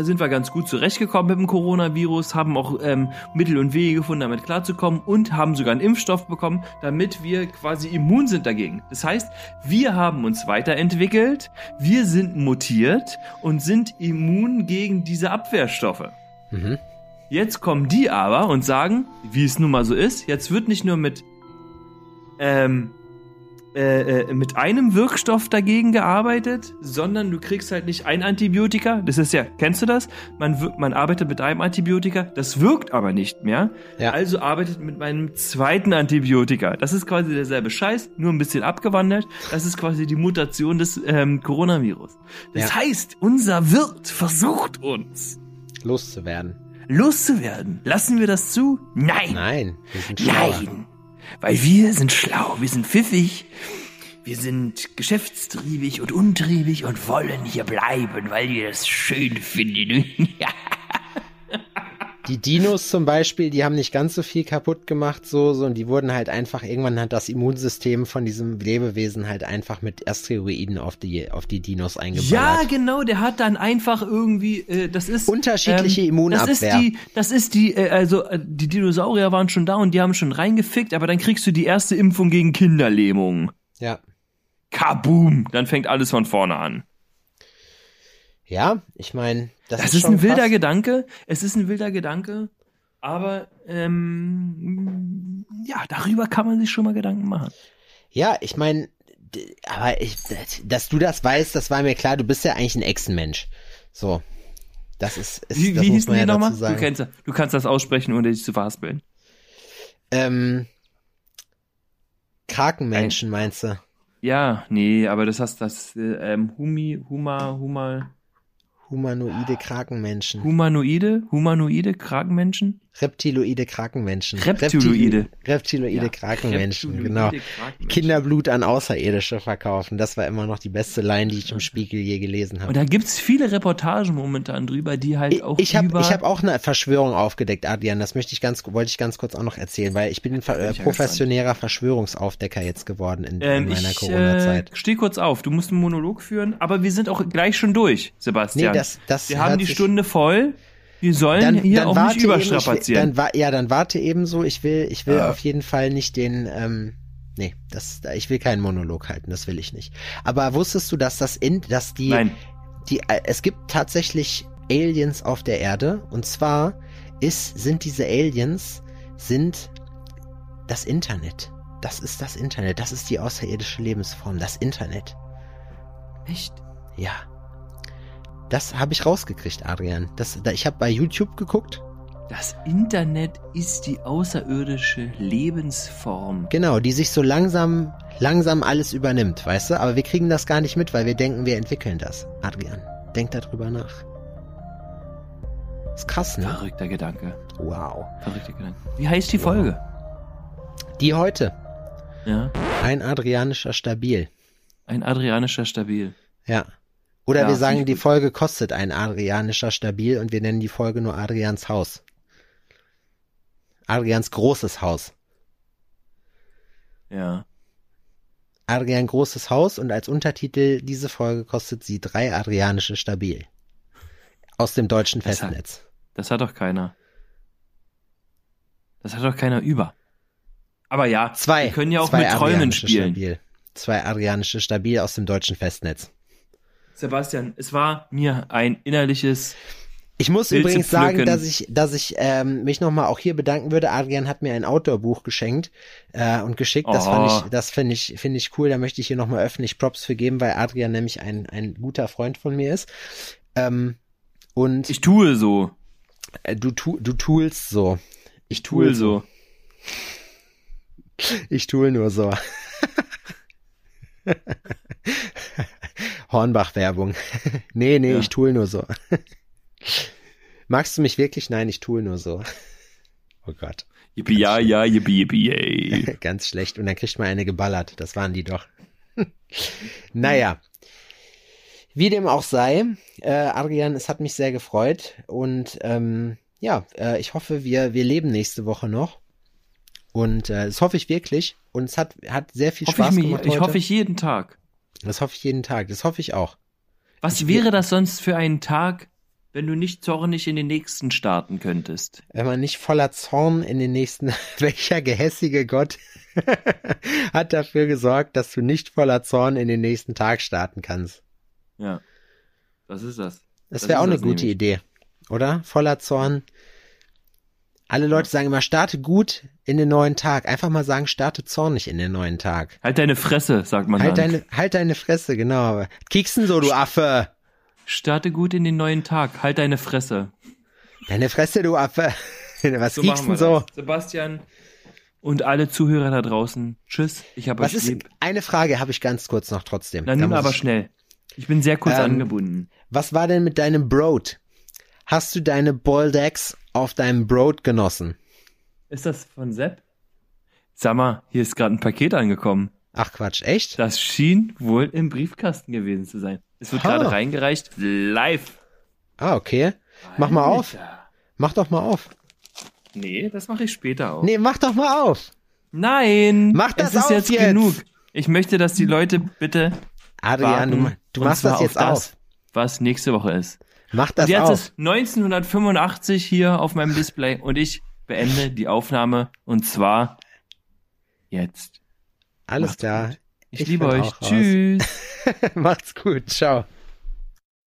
sind wir ganz gut zurechtgekommen mit dem Coronavirus, haben auch ähm, Mittel und Wege gefunden, damit klarzukommen und haben sogar einen Impfstoff bekommen, damit wir quasi immun sind dagegen. Das heißt, wir haben uns weiterentwickelt, wir sind mutiert und sind immun gegen diese Abwehrstoffe. Mhm. Jetzt kommen die aber und sagen, wie es nun mal so ist, jetzt wird nicht nur mit ähm, äh, äh, mit einem Wirkstoff dagegen gearbeitet, sondern du kriegst halt nicht ein Antibiotika. Das ist ja, kennst du das? Man, man arbeitet mit einem Antibiotika, das wirkt aber nicht mehr. Ja. Also arbeitet mit meinem zweiten Antibiotika. Das ist quasi derselbe Scheiß, nur ein bisschen abgewandelt. Das ist quasi die Mutation des ähm, Coronavirus. Das Ja. heißt, unser Wirt versucht uns Loszuwerden. loszuwerden. Lassen wir das zu? Nein. Nein. Nein, weil wir sind schlau, wir sind pfiffig, wir sind geschäftstriebig und untriebig und wollen hier bleiben, weil wir das schön finden. Die Dinos zum Beispiel, die haben nicht ganz so viel kaputt gemacht, so, so, und die wurden halt einfach, irgendwann hat das Immunsystem von diesem Lebewesen halt einfach mit Asteroiden auf die, auf die Dinos eingeballert. ja, genau, der hat dann einfach irgendwie, äh, das ist Unterschiedliche Immunabwehr. Das ist die, das ist die, äh, also äh, die Dinosaurier waren schon da und die haben schon reingefickt, aber dann kriegst du die erste Impfung gegen Kinderlähmung. ja. Kaboom, dann fängt alles von vorne an. Ja, ich meine, das, Das ist, ist ein wilder krass. Gedanke. Es ist ein wilder Gedanke. Aber ähm, ja, darüber kann man sich schon mal Gedanken machen. Ja, ich meine, aber ich, dass du das weißt, das war mir klar. Du bist ja eigentlich ein Echsenmensch. So, das ist, ist Wie, das wie hießen die ja nochmal? Du kennst, du kannst das aussprechen, ohne dich zu verhaspeln. Ähm, Krakenmenschen meinst du? Ja, nee, aber das heißt das äh, ähm, Humi, Huma, Huma, Humanoide Krakenmenschen. Humanoide, humanoide Krakenmenschen. Reptiloide Krakenmenschen. Reptiloide. Reptil- Reptiloide Ja, Krakenmenschen, Reptiloide genau. Krakenmenschen. Kinderblut an Außerirdische verkaufen. Das war immer noch die beste Line, die ich im Spiegel je gelesen habe. Und da gibt's viele Reportagen momentan drüber, die halt Ich, auch ich habe über ich hab auch eine Verschwörung aufgedeckt, Adrian. Das möchte ich ganz, wollte ich ganz kurz auch noch erzählen, weil ich bin ein ver- äh, ich ja professionärer Verschwörungsaufdecker jetzt geworden in, Ähm, in meiner äh, Corona-Zeit. steh kurz auf, du musst einen Monolog führen, aber wir sind auch gleich schon durch, Sebastian. Nee, das- das wir haben die Stunde voll. Wir sollen dann, hier dann auch warte nicht eben, ich will, überstrapazieren. dann, ja, dann warte eben so. Ich will, ich will Ah. auf jeden Fall nicht den, ähm, nee, das, ich will keinen Monolog halten, das will ich nicht. Aber wusstest du, dass das in, dass die, Nein. die, äh, es gibt tatsächlich Aliens auf der Erde und zwar ist, sind diese Aliens, sind das Internet. Das ist das Internet. Das ist die außerirdische Lebensform. Das Internet. Echt? Ja. Das habe ich rausgekriegt, Adrian. Das, da, ich habe bei YouTube geguckt. Das Internet ist die außerirdische Lebensform. Genau, die sich so langsam, langsam alles übernimmt, weißt du? Aber wir kriegen das gar nicht mit, weil wir denken, wir entwickeln das. Adrian, denk darüber nach. Ist krass, ne? Verrückter Gedanke. Wow. Verrückter Gedanke. Wie heißt die Folge? Die heute. Ja. Ein adrianischer Stabil. Ein adrianischer Stabil. Ja. Oder Ja, wir sagen, die. Folge kostet ein adrianischer Stabil und wir nennen die Folge nur Adrians Haus. Adrians großes Haus. Ja. Adrian großes Haus und als Untertitel diese Folge kostet sie drei adrianische Stabil. Aus dem deutschen Das hat- Festnetz. Das hat doch keiner. Das hat doch keiner über. Aber ja, Zwei. wir können ja auch mit Träumen spielen. Stabil. Zwei adrianische Stabil aus dem deutschen Festnetz. Sebastian, es war mir ein innerliches Ich muss Pilze übrigens sagen, pflücken. dass ich, dass ich ähm, mich nochmal auch hier bedanken würde. Adrian hat mir ein Outdoor-Buch geschenkt äh, und geschickt. Das Oh. fand ich, das finde ich, finde ich cool. Da möchte ich hier nochmal öffentlich Props für geben, weil Adrian nämlich ein, ein guter Freund von mir ist. Ähm, und Ich tue so. äh, du, tu, du toolst so. Ich Tue so. Ich tue nur so. Hornbach-Werbung. nee, nee, Ja. ich tue nur so. Magst du mich wirklich? Nein, ich tue nur so. Oh Gott. Yippie, ja, ja, yippie, yippie, yay. Ganz schlecht. Und dann kriegt man eine geballert. Das waren die doch. naja. Wie dem auch sei, äh, Adrian, es hat mich sehr gefreut. Und ähm, ja, äh, ich hoffe, wir, wir leben nächste Woche noch. Und äh, das hoffe ich wirklich. Und es hat, hat sehr viel Hoffe ich, Spaß mir, gemacht ich heute. hoffe ich jeden Tag. Das hoffe ich jeden Tag. Das hoffe ich auch. Was wäre das sonst für ein Tag, wenn du nicht zornig in den nächsten starten könntest? Wenn man nicht voller Zorn in den nächsten, welcher gehässige Gott hat dafür gesorgt, dass du nicht voller Zorn in den nächsten Tag starten kannst. Ja. Was ist das? Das Das wäre auch eine gute nämlich. Idee, oder? Voller Zorn. Alle Leute sagen immer, starte gut in den neuen Tag. Einfach mal sagen, starte zornig in den neuen Tag. Halt deine Fresse, sagt man Halt dann. deine, halt deine Fresse, genau. Kieksen so, du Affe. Starte gut in den neuen Tag. Halt deine Fresse. Deine Fresse, du Affe. Was So kieksen so? das. Sebastian und alle Zuhörer da draußen. Tschüss. Ich habe euch ist, lieb. eine Frage habe ich ganz kurz noch trotzdem. Na, Da nimm aber ich- schnell. Ich bin sehr kurz Ähm, angebunden. Was war denn mit deinem Broad? Hast du deine Boldex auf deinem Broad genossen? Ist das von Sepp? Sag mal, hier ist gerade ein Paket angekommen. Ach Quatsch, echt? Das schien wohl im Briefkasten gewesen zu sein. Es wird gerade reingereicht. Live. Ah, okay. Mach mal auf. Mach doch mal auf. Nee, das mache ich später auch. Nee, mach doch mal auf. Nein. Mach das es ist auf jetzt, jetzt. genug. Ich möchte, dass die Leute bitte Adrian, du, warten. du und machst das jetzt auf auf. das, was nächste Woche ist. Mach das und jetzt auf. ist 1985 hier auf meinem Display und ich beende die Aufnahme und zwar jetzt. Alles Macht's klar. Ich, Ich liebe euch. Tschüss. Macht's gut. Ciao.